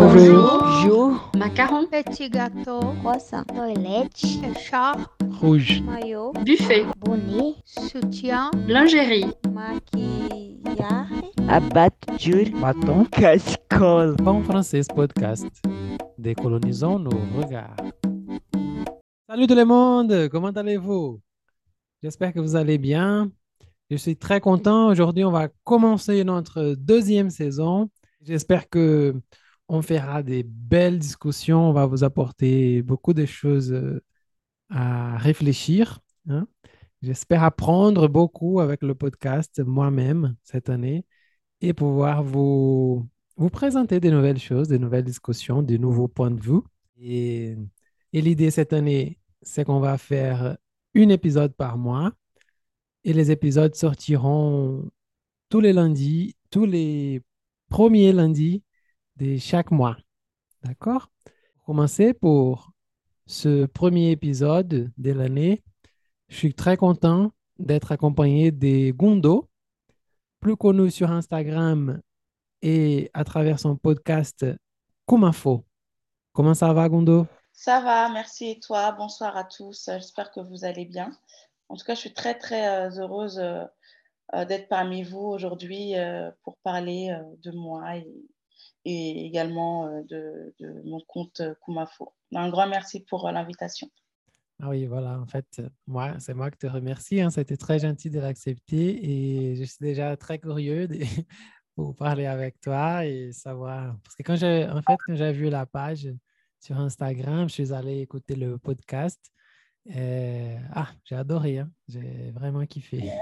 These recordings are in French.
Bonjour. Jour. Macaron. Petit gâteau. Croissant. Toilette. Écharpe. Rouge. Maillot. Buffet. Bonnet. Soutien. Lingerie. Maquillage. Abatture. Bâton. Cascole. Pão Francês Podcast. Décolonisons nos regards. Salut tout le monde, comment allez-vous? J'espère que vous allez bien. Je suis très content. Aujourd'hui, on va commencer notre deuxième saison. J'espère que on fera des belles discussions. On va vous apporter beaucoup de choses euh, à réfléchir. hein. J'espère apprendre beaucoup avec le podcast moi-même cette année et pouvoir vous, vous présenter des nouvelles choses, des nouvelles discussions, des nouveaux points de vue. Et, et l'idée cette année, c'est qu'on va faire un épisode par mois et les épisodes sortiront tous les lundis, tous les premiers lundis de chaque mois. D'accord? Commencer pour ce premier épisode de l'année, je suis très content d'être accompagné de Gundo, plus connu sur Instagram et à travers son podcast Kumafo. Comment ça va, Gundo? Ça va, merci. Et toi? Bonsoir à tous. J'espère que vous allez bien. En tout cas, je suis très, très euh, heureuse euh, euh, d'être parmi vous aujourd'hui pour parler de moi et également euh, de, de mon compte euh, Kumafo. Un grand merci pour euh, l'invitation. Ah oui, voilà, en fait, moi, c'est moi qui te remercie. Hein, C'était très gentil de l'accepter et je suis déjà très curieux de, pour parler avec toi et savoir. Parce que quand j'ai, en fait, quand j'ai vu la page sur Instagram, je suis allé écouter le podcast. Ah, j'ai adoré, hein, J'ai vraiment kiffé.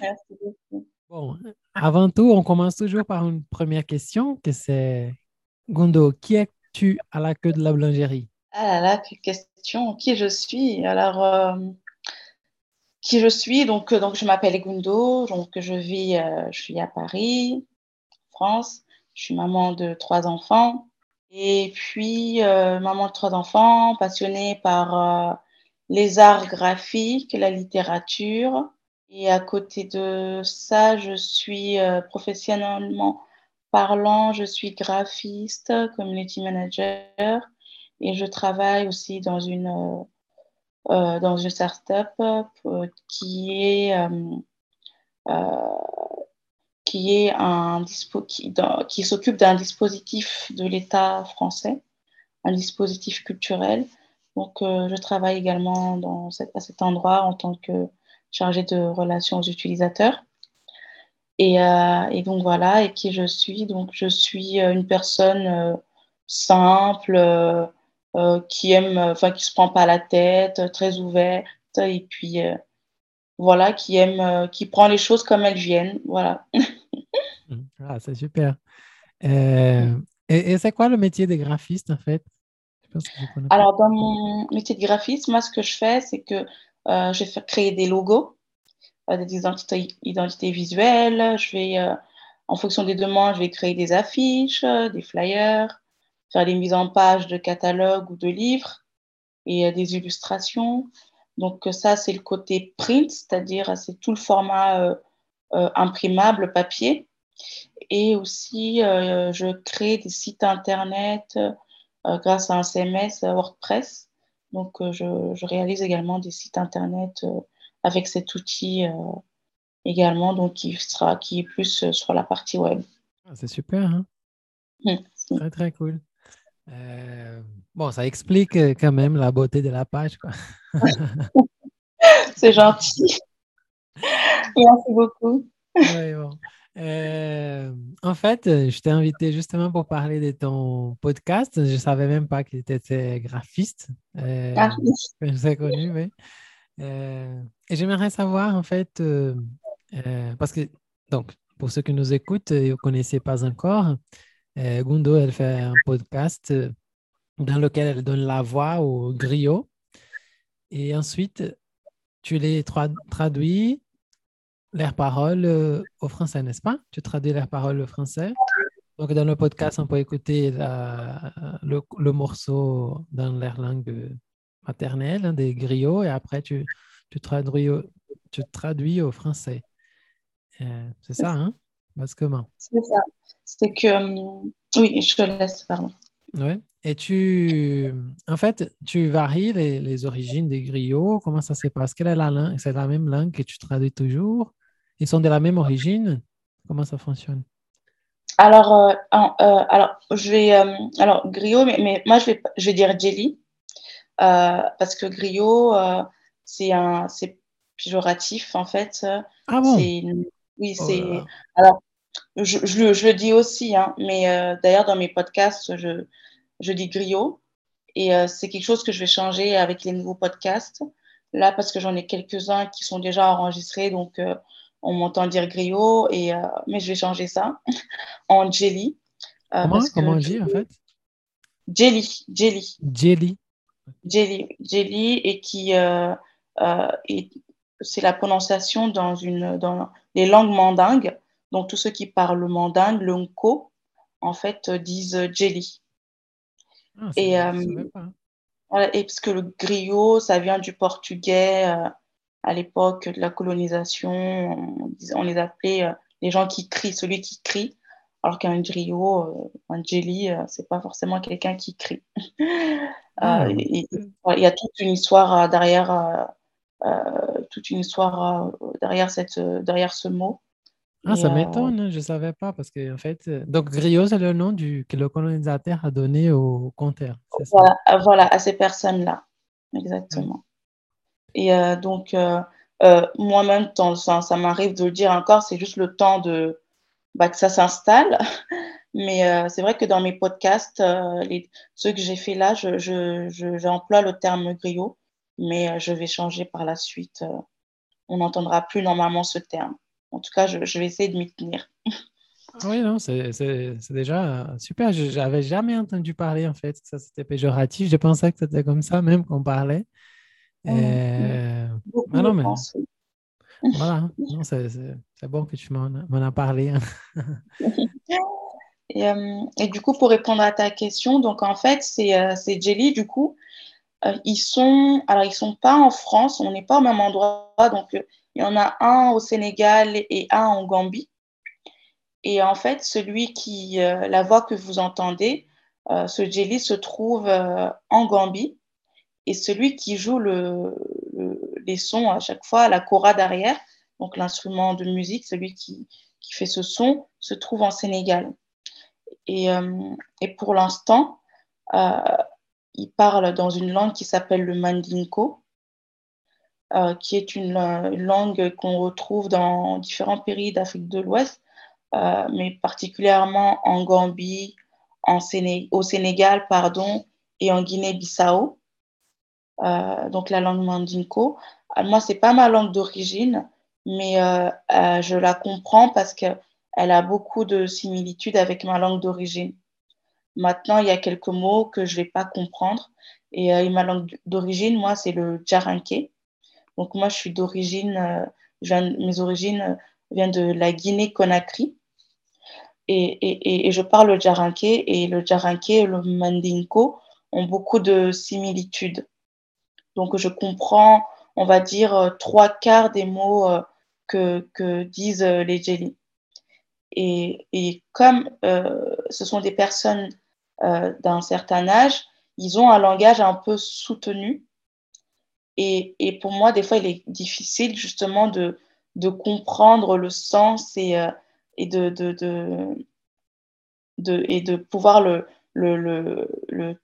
Merci beaucoup. Bon, avant tout, on commence toujours par une première question, que c'est Gundo, qui es-tu à la queue de la boulangerie? Ah là là, quelle question. Qui je suis? Alors, euh, qui je suis? Donc, euh, donc je m'appelle Gundo. Donc, je vis, euh, je suis à Paris, France. Je suis maman de trois enfants. Et puis, maman de trois enfants, passionnée par les arts graphiques, la littérature. Et à côté de ça, je suis euh, professionnellement parlant, je suis graphiste, community manager. Et je travaille aussi dans une, euh, euh, dans une start-up euh, qui est, qui est un qui, s'occupe d'un dispositif de l'État français, un dispositif culturel. Donc, je travaille également dans à cet endroit en tant que chargée de relations aux utilisateurs. Et, euh, et donc voilà, et qui je suis. Donc, je suis euh, une personne euh, simple, euh, qui aime, enfin, qui se prend pas la tête, très ouverte, et puis voilà, qui aime, qui prend les choses comme elles viennent. Voilà. Ah, c'est super. Et et c'est quoi le métier de graphiste, en fait? Je pense que je connais pas. Alors, dans mon métier de graphiste, moi, ce que je fais, c'est que je vais créer des logos, euh, des identités, visuelles. Je vais, euh, en fonction des demandes, je vais créer des affiches, euh, des flyers, faire des mises en page de catalogues ou de livres et euh, des illustrations. Donc, euh, ça, c'est le côté print, c'est-à-dire euh, c'est tout le format euh, euh, imprimable papier. Et aussi, euh, je crée des sites internet euh, grâce à un CMS euh, WordPress. Donc, euh, je, je réalise également des sites internet euh, avec cet outil euh, également, donc qui sera qui est plus sur la partie web. Ah, c'est super, hein? Hmm. Très, très cool. Euh, bon, ça explique quand même la beauté de la page, quoi. C'est gentil. Merci beaucoup. Ouais, bon. Euh, en fait, euh, je t'ai invité justement pour parler de ton podcast. Je ne savais même pas que tu étais graphiste. Euh, Ah, oui. que je t'ai connu, oui. Euh, et j'aimerais savoir, en fait, euh, euh, parce que, donc, pour ceux qui nous écoutent et ne connaissez pas encore, euh, Gundo, elle fait un podcast euh, dans lequel elle donne la voix au griot. Et ensuite, tu les tra- traduis leurs paroles euh, au français, n'est-ce pas? Tu traduis leurs paroles au français. Donc, dans le podcast, on peut écouter la- le, le morceau dans leur langue maternelle, hein, des griots, et après, tu, tu, traduis, au, tu traduis au français. Euh, c'est ça, hein? Comment? C'est ça. C'est que Oui, je te laisse, pardon. Ouais. Et tu, en fait, tu varies les, les origines des griots. Comment ça se passe? Quelle est la langue? C'est la même langue que tu traduis toujours? Ils sont de la même origine? Comment ça fonctionne? Alors, euh, euh, alors, je vais, euh, alors, griot, mais, mais moi, je vais, je vais dire jelly, parce que griot, c'est un, c'est péjoratif, en fait. Ah bon? Oui, Oh c'est, alors, je, je le, je le dis aussi, hein, mais d'ailleurs, dans mes podcasts, je, je dis griot, et c'est quelque chose que je vais changer avec les nouveaux podcasts, là, parce que j'en ai quelques-uns qui sont déjà enregistrés, donc on m'entend dire griot, et, euh, mais je vais changer ça en jelly. euh, Comment? parce que on dit en fait? jelly, jelly, Jelly. jelly, jelly, et qui euh, c'est la prononciation dans une dans les langues mandingues. Donc tous ceux qui parlent mandingue, le nko, en fait, disent jelly. Ah, Et, pas. voilà, et parce que le griot, ça vient du portugais à l'époque de la colonisation. On, les appelait euh, les gens qui crient, celui qui crie. Alors qu'un griot, euh, un jelly, euh, c'est pas forcément quelqu'un qui crie. Ah, Euh, et- voilà, il y a toute une histoire derrière, toute une histoire derrière cette, derrière ce mot. Ah, Et, ça m'étonne, hein, je ne savais pas parce que en fait, donc griot, c'est le nom du, que le colonisateur a donné au compteur, ça? Voilà, voilà, à ces personnes-là, exactement. Et euh, donc, euh, euh, moi-même, ça, m'arrive de le dire encore, c'est juste le temps de, bah, que ça s'installe. Mais c'est vrai que dans mes podcasts, ceux que j'ai fait là, je, je, je- j'emploie le terme griot, mais je vais changer par la suite. on n'entendra plus normalement ce terme. En tout cas, je, je vais essayer de m'y tenir. Oui, non, c'est déjà super. Je n'avais jamais entendu parler en fait. Ça, c'était péjoratif. Je pensais que c'était comme ça même qu'on parlait. Euh, ah non, mais voilà. hein. Non, c'est bon que tu m'en as parlé. hein. Et, euh, et du coup, pour répondre à ta question, donc en fait, c'est euh, c'est Jelly, du coup, ils sont, alors ils sont pas en France, on n'est pas au même endroit, donc il y en a un au Sénégal et un en Gambie. Et en fait, celui qui, la voix que vous entendez, ce Jelly se trouve en Gambie, et celui qui joue le, le- les sons à chaque fois, la kora derrière, donc l'instrument de musique, celui qui, fait ce son, se trouve en Sénégal. Et, euh, pour l'instant, euh, il parle dans une langue qui s'appelle le mandinko, euh, qui est une, langue qu'on retrouve dans différents pays d'Afrique de l'Ouest, mais particulièrement en Gambie, au Sénégal, pardon, et en Guinée-Bissau. Euh, donc la langue mandinko. Euh, Moi, c'est pas ma langue d'origine, mais euh, je la comprends parce que elle a beaucoup de similitudes avec ma langue d'origine. Maintenant, il y a quelques mots que je vais pas comprendre. Et, ma langue d'origine, moi, c'est le djaranké. Donc moi, je suis d'origine, mes origines viennent de la Guinée-Conakry. Et, et, et- je parle le djaranké. Et le djaranké et le mandinko ont beaucoup de similitudes. Donc, je comprends, on va dire, euh, trois quarts des mots euh, que, que disent euh, les Jelly. Et, et comme ce sont des personnes d'un certain âge, ils ont un langage un peu soutenu. Et, et pour moi, des fois, il est difficile justement de, de comprendre le sens et, et, de, de, de, et de pouvoir le, le, le,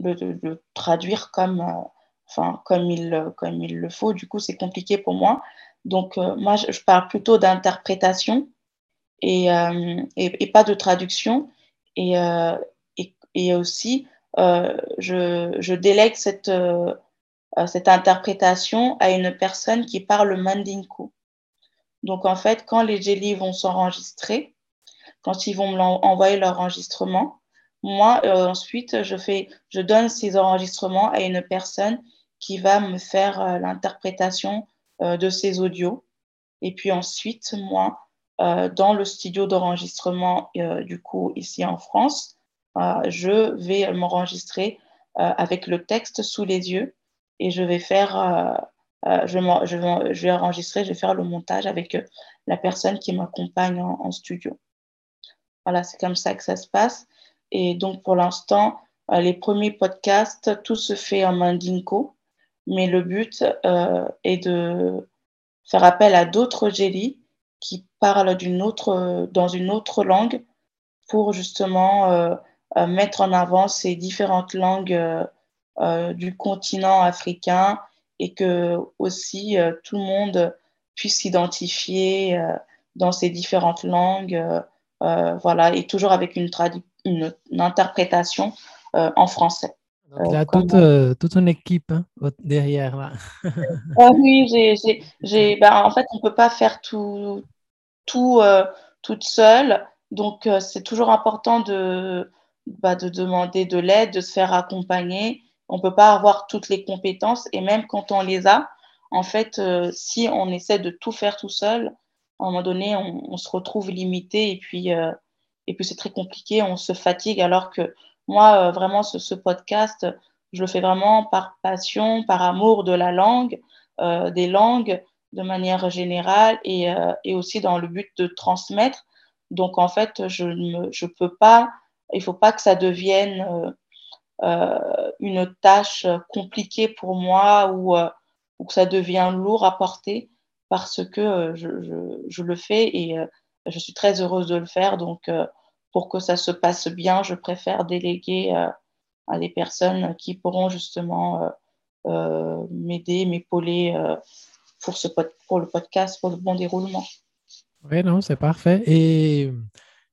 le, traduire comme, enfin, comme, il, comme il le faut. Du coup, c'est compliqué pour moi. Donc, euh, moi, je, parle plutôt d'interprétation et, euh, et, et pas de traduction. Et, euh, et, aussi, je, je délègue cette, cette interprétation à une personne qui parle mandinko. Donc, en fait, quand les jelly vont s'enregistrer, quand ils vont me envoyer leur enregistrement, moi, ensuite, je, fais, je donne ces enregistrements à une personne qui va me faire euh, l'interprétation euh, de ces audios. Et puis ensuite, moi, euh, dans le studio d'enregistrement, du coup, ici en France, je vais m'enregistrer avec le texte sous les yeux et je vais faire, je, vais enregistrer, je vais faire le montage avec la personne qui m'accompagne en, studio. Voilà, c'est comme ça que ça se passe. Et donc, pour l'instant, les premiers podcasts, tout se fait en mandinko. Mais le but euh, est de faire appel à d'autres jelly qui parlent d'une autre, dans une autre langue pour justement euh, euh, mettre en avant ces différentes langues euh, du continent africain et que aussi tout le monde puisse s'identifier dans ces différentes langues, voilà, et toujours avec une, une, une interprétation en français. Donc, toute, euh, toute, une équipe hein, derrière là. ah oui, j'ai, ben, en fait, on ne peut pas faire tout, tout euh, toute seule. Donc, euh, c'est toujours important de, bah, de demander de l'aide, de se faire accompagner. On ne peut pas avoir toutes les compétences et même quand on les a, en fait, si on essaie de tout faire tout seul, à un moment donné, on, on se retrouve limité et puis, et puis c'est très compliqué, on se fatigue alors que moi, vraiment, ce, podcast, je le fais vraiment par passion, par amour de la langue, des langues de manière générale et, et, aussi dans le but de transmettre. Donc, en fait, je ne je peux pas, il ne faut pas que ça devienne euh, une tâche compliquée pour moi ou, ou, que ça devienne lourd à porter parce que je, je, je le fais et je suis très heureuse de le faire. Donc, pour que ça se passe bien, je préfère déléguer euh, à des personnes qui pourront justement euh, euh, m'aider, m'épauler pour, ce pour le podcast, pour le bon déroulement. Oui, non, c'est parfait. Et,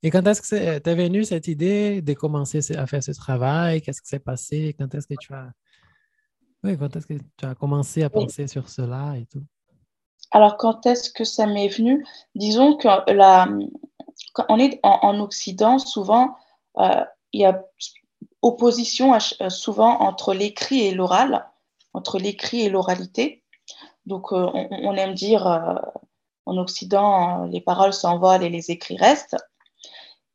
et quand est-ce que t'es venu cette idée de commencer à faire ce travail? Qu'est-ce qui s'est passé? Quand est-ce que tu as... Oui, quand est-ce que tu as commencé à penser oui. sur cela et tout? Alors, quand est-ce que ça m'est venu? Disons que la, on est en, en Occident, souvent, euh, il y a opposition euh, souvent entre l'écrit et l'oral, entre l'écrit et l'oralité. Donc, euh, on, aime dire en Occident, les paroles s'envolent et les écrits restent.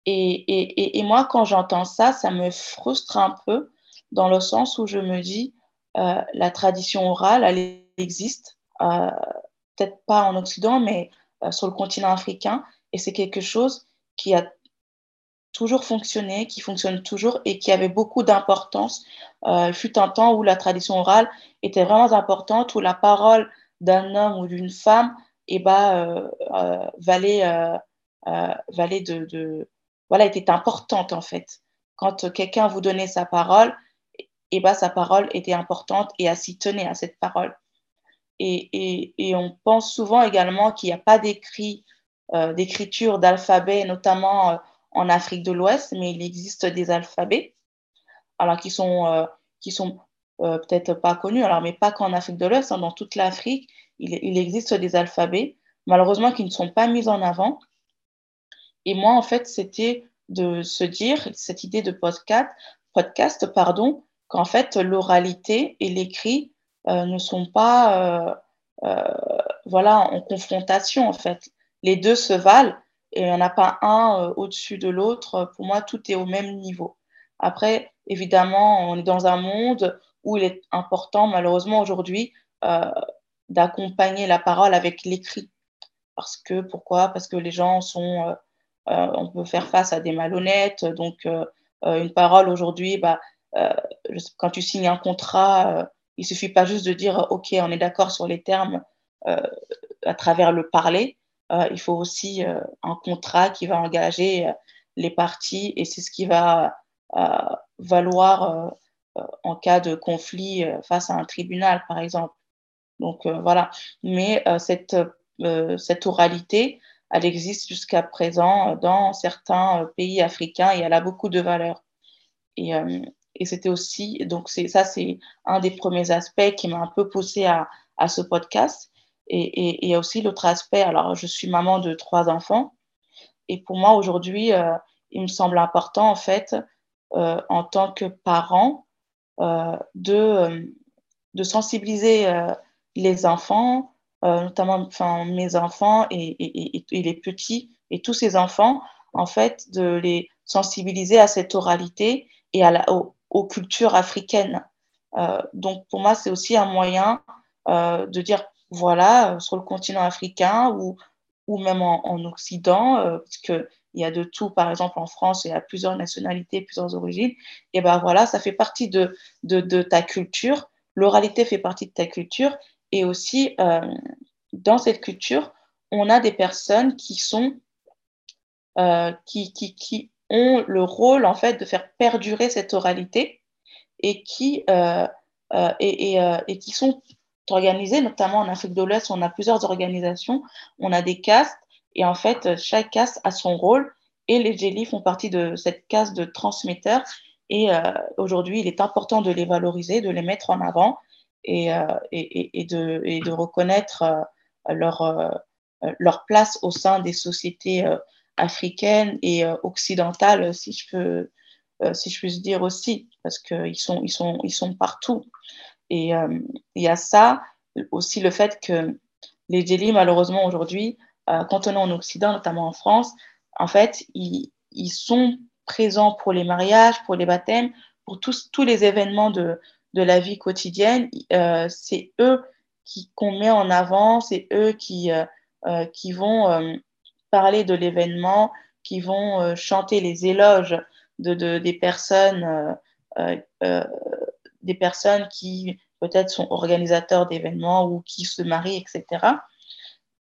Et, et, et moi, quand j'entends ça, ça me frustre un peu dans le sens où je me dis, la tradition orale, elle existe, peut-être pas en Occident, mais sur le continent africain. Et c'est quelque chose qui a toujours fonctionné, qui fonctionne toujours et qui avait beaucoup d'importance. Euh, il fut un temps où la tradition orale était vraiment importante, où la parole d'un homme ou d'une femme eh ben, euh, euh, valait, euh, euh, valait de, de, Voilà, était importante en fait. Quand quelqu'un vous donnait sa parole, eh ben, sa parole était importante et à s'y tenir à cette parole. Et, et, et, on pense souvent également qu'il n'y a pas d'écrit euh, d'écriture d'alphabets, notamment euh, en Afrique de l'Ouest, mais il existe des alphabets, alors qui sont, euh, qui sont peut-être pas connus, alors, mais pas qu'en Afrique de l'Ouest, hein, dans toute l'Afrique, il, il, existe des alphabets, malheureusement qui ne sont pas mis en avant. Et moi, en fait, c'était de se dire, cette idée de podcast, podcast pardon, qu'en fait, l'oralité et l'écrit euh, ne sont pas euh, euh, voilà, en confrontation, en fait les deux se valent et il n'y en a pas un euh, au-dessus de l'autre. Pour moi, tout est au même niveau. Après, évidemment, on est dans un monde où il est important, malheureusement, aujourd'hui, euh, d'accompagner la parole avec l'écrit. Parce que, pourquoi? Parce que les gens sont. Euh, on peut faire face à des malhonnêtes. Donc, une parole aujourd'hui, bah, quand tu signes un contrat, il ne suffit pas juste de dire OK, on est d'accord sur les termes à travers le parler il faut aussi euh, un contrat qui va engager euh, les parties et c'est ce qui va valoir en cas de conflit face à un tribunal, par exemple. Donc voilà. Mais cette, cette oralité, elle existe jusqu'à présent dans certains pays africains et elle a beaucoup de valeur. Et, et c'était aussi, donc ça, c'est un des premiers aspects qui m'a un peu poussé à, à ce podcast. Et, il y aussi l'autre aspect, alors je suis maman de trois enfants, et pour moi aujourd'hui, euh, il me semble important en fait, euh, en tant que parent, euh, de, sensibiliser les enfants, notamment mes enfants et, les petits, et tous ces enfants, en fait, de les sensibiliser à cette oralité et à la, aux, aux cultures africaines. donc pour moi, c'est aussi un moyen de dire voilà, euh, sur le continent africain ou, même en, en Occident, euh, parce qu'il il y a de tout. Par exemple, en France, il y a plusieurs nationalités, plusieurs origines. Et ben voilà, ça fait partie de, ta culture. L'oralité fait partie de ta culture. Et aussi, euh, dans cette culture, on a des personnes qui sont euh, qui, ont le rôle en fait de faire perdurer cette oralité et qui, et, qui sont organisées, notamment en Afrique de l'Ouest, on a plusieurs organisations, on a des castes, et en fait, chaque caste a son rôle, et les Jelly font partie de cette caste de transmetteurs, et euh, aujourd'hui, il est important de les valoriser, de les mettre en avant, et, euh, et, et de, et de reconnaître euh, leur, leur place au sein des sociétés africaines et occidentales, si je peux si je puis dire aussi, parce qu'ils sont, ils sont, ils sont partout. Et euh, il y a ça, aussi le fait que les djellys, malheureusement, aujourd'hui, euh, quand on est en Occident, notamment en France, en fait, ils, ils, sont présents pour les mariages, pour les baptêmes, pour tous, tous les événements de, de la vie quotidienne. Euh, c'est eux qu'on met en avant, c'est eux qui, qui vont parler de l'événement, qui vont chanter les éloges de, de, des personnes, des personnes qui peut-être sont organisateurs d'événements ou qui se marient, etc.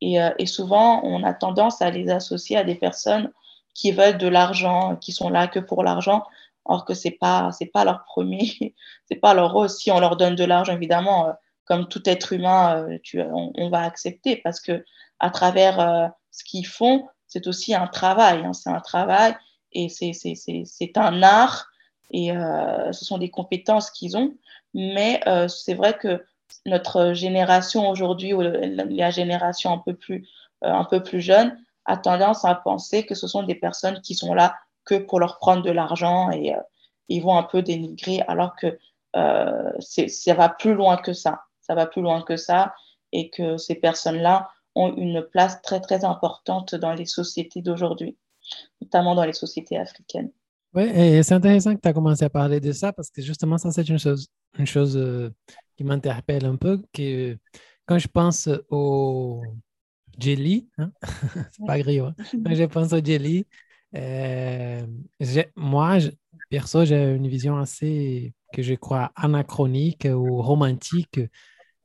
Et, et, souvent, on a tendance à les associer à des personnes qui veulent de l'argent, qui sont là que pour l'argent, or que c'est pas pas leur premier, c'est pas leur rôle. Si on leur donne de l'argent, évidemment, comme tout être humain, tu, on, va accepter parce que à travers euh, ce qu'ils font, c'est aussi un travail. Hein, c'est un travail et c'est un art et euh, ce sont des compétences qu'ils ont. Mais euh, c'est vrai que notre génération aujourd'hui, ou la génération un peu plus, euh, un peu plus jeune, a tendance à penser que ce sont des personnes qui sont là que pour leur prendre de l'argent et euh, ils vont un peu dénigrer, alors que euh, ça va plus loin que ça. Ça va plus loin que ça et que ces personnes-là ont une place très, très importante dans les sociétés d'aujourd'hui notamment dans les sociétés africaines. Oui, c'est intéressant que tu as commencé à parler de ça parce que justement, ça, c'est une chose, une chose euh, qui m'interpelle un peu. Que quand je pense au jelly, hein? c'est pas gris, hein? quand je pense au jelly, euh, moi, perso, j'ai une vision assez, que je crois, anachronique ou romantique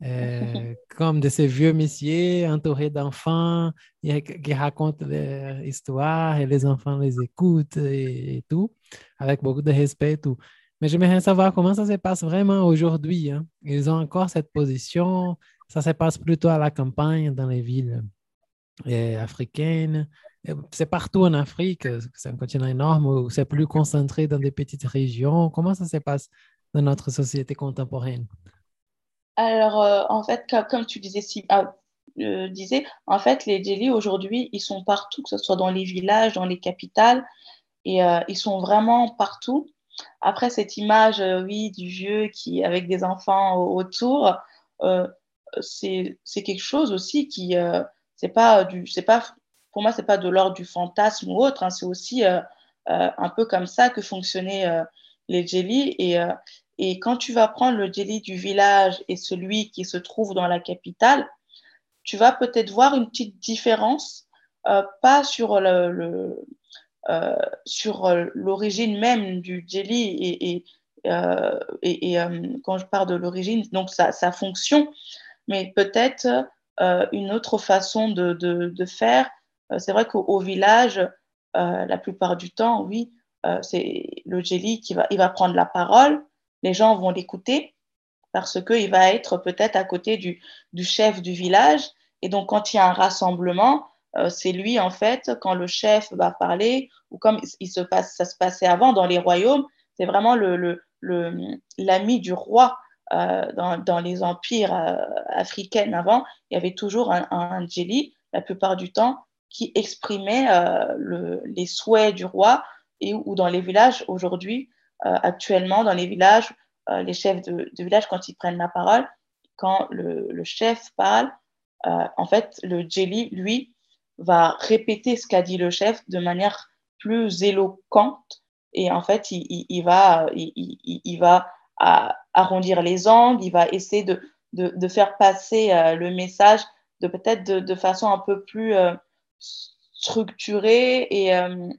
euh, comme de ces vieux messieurs entourés d'enfants qui racontent leur histoire et les enfants les écoutent et, tout, avec beaucoup de respect tout. Mais j'aimerais savoir comment ça se passe vraiment aujourd'hui. Hein. Ils ont encore cette position. Ça se passe plutôt à la campagne, dans les villes euh, africaines. C'est partout en Afrique, c'est un continent énorme où c'est plus concentré dans des petites régions. Comment ça se passe dans notre société contemporaine? Alors, euh, en fait, comme, tu disais, ah, euh, disais, en fait, les djellys aujourd'hui, ils sont partout, que ce soit dans les villages, dans les capitales, et euh, ils sont vraiment partout. Après, cette image, oui, du vieux qui, avec des enfants autour, c'est quelque chose aussi qui, c'est pas du, c'est pas, pour moi, c'est pas de l'ordre du fantasme ou autre, hein, c'est aussi un peu comme ça que fonctionnaient les djellys, et, et quand tu vas prendre le jelly du village et celui qui se trouve dans la capitale, tu vas peut-être voir une petite différence, euh, pas sur le, euh, sur l'origine même du jelly et, et, euh, et, euh, quand je parle de l'origine, donc sa, sa, fonction, mais peut-être euh, une autre façon de, de, de faire. Euh, c'est vrai qu'au village, la plupart du temps, oui, c'est le jelly qui va, il va prendre la parole les gens vont l'écouter parce qu'il va être peut-être à côté du, chef du village. Et donc, quand il y a un rassemblement, euh, c'est lui, en fait, quand le chef va parler, ou comme il se passe, ça se passait avant dans les royaumes, c'est vraiment l'ami le, du roi. Euh, dans, les empires euh, africains avant, il y avait toujours un, djeli, la plupart du temps, qui exprimait le, les souhaits du roi, et ou dans les villages aujourd'hui, actuellement dans les villages, euh, les chefs de, de, village, quand ils prennent la parole, quand le, le chef parle, euh, en fait, le jelly, lui, va répéter ce qu'a dit le chef de manière plus éloquente. Et en fait, il, il, va, il, il, va arrondir les angles, il va essayer de, de, de faire passer euh, le message de peut-être de, de, façon un peu plus euh, structuré et, euh,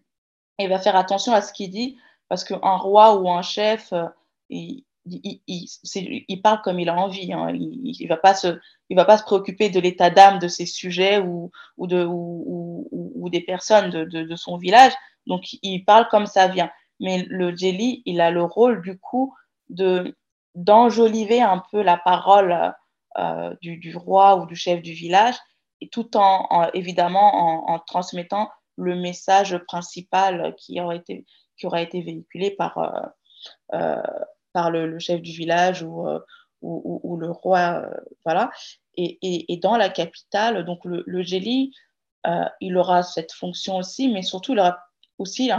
il va faire attention à ce qu'il dit parce qu'un roi ou un chef, euh, il, parle comme il a envie. Hein. Il ne va, pas se, préoccuper de l'état d'âme de ses sujets ou, ou, de, ou, ou, ou des personnes de, son village. Donc, il parle comme ça vient. Mais le jelly, il a le rôle, du coup, de d'enjoliver un peu la parole euh, du, roi ou du chef du village, et tout en, en évidemment en, en, transmettant le message principal qui aura été, qui aura été véhiculé par, euh, euh, par le, chef du village ou, euh, ou, le roi. voilà. Et, et, dans la capitale, donc le, le jelly, il aura cette fonction aussi, mais surtout, il aura aussi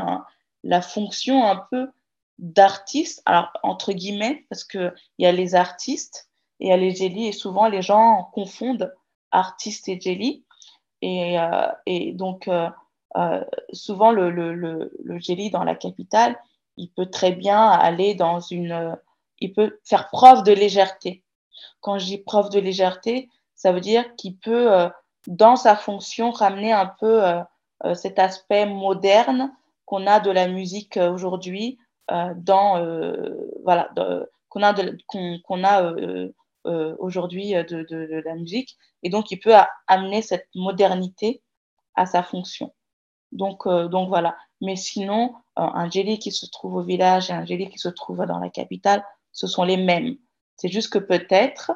la fonction un peu d'artiste, alors entre guillemets, parce qu'il y a les artistes et il y a les jelly, et souvent les gens confondent artiste et jelly. Et, et donc, euh, souvent, le, le, dans la capitale, il peut très bien aller dans une. Il peut faire preuve de légèreté. Quand je dis preuve de légèreté, ça veut dire qu'il peut, euh, dans sa fonction, ramener un peu euh, euh, cet aspect moderne qu'on a de la musique aujourd'hui, dans. voilà, qu'on a, a euh, aujourd'hui de, de, la musique. Et donc, il peut amener cette modernité à sa fonction. Donc, euh, donc voilà. Mais sinon, euh, un jelly qui se trouve au village et un jelly qui se trouve dans la capitale, ce sont les mêmes. C'est juste que peut-être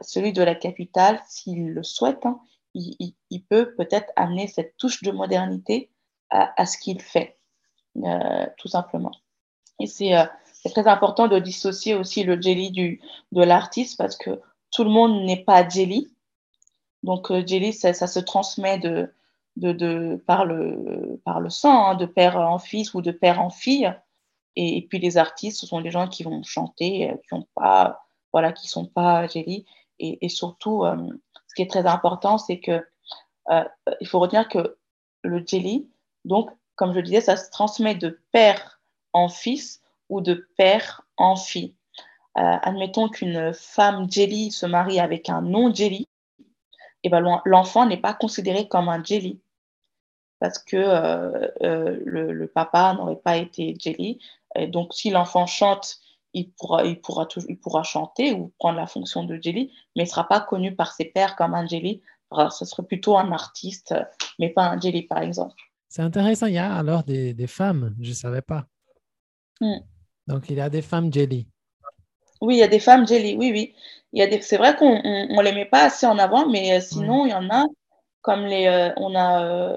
celui de la capitale, s'il le souhaite, hein, il, peut peut-être amener cette touche de modernité à, ce qu'il fait, tout simplement. Et c'est très important de dissocier aussi le jelly du, de l'artiste parce que tout le monde n'est pas jelly. Donc, euh, jelly, ça, se transmet de, de, par, le, par le sang, hein, de père en fils ou de père en fille. Et, puis, les artistes, ce sont des gens qui vont chanter, euh, qui ont pas, voilà, qui sont pas jelly. Et, surtout, euh, ce qui est très important, c'est que euh, il faut retenir que le jelly, donc, comme je disais, ça se transmet de père en fils ou de père en fille. Admettons qu'une femme jelly se marie avec un non jelly, et ben l'enfant n'est pas considéré comme un jelly parce que euh, euh, le, le, papa n'aurait pas été jelly. Et donc, si l'enfant chante, il pourra, il, pourra toujours, il pourra chanter ou prendre la fonction de jelly, mais il ne sera pas connu par ses pairs comme un jelly. Alors, ce serait plutôt un artiste, mais pas un jelly, par exemple. C'est intéressant. Il y a alors des, des femmes, je ne savais pas. Mm. Donc, il y a des femmes jelly. Oui, il y a des femmes jelly, oui, oui. Il y a des... C'est vrai qu'on ne les met pas assez en avant, mais euh, sinon, il y en a, comme les, euh, on, a, euh,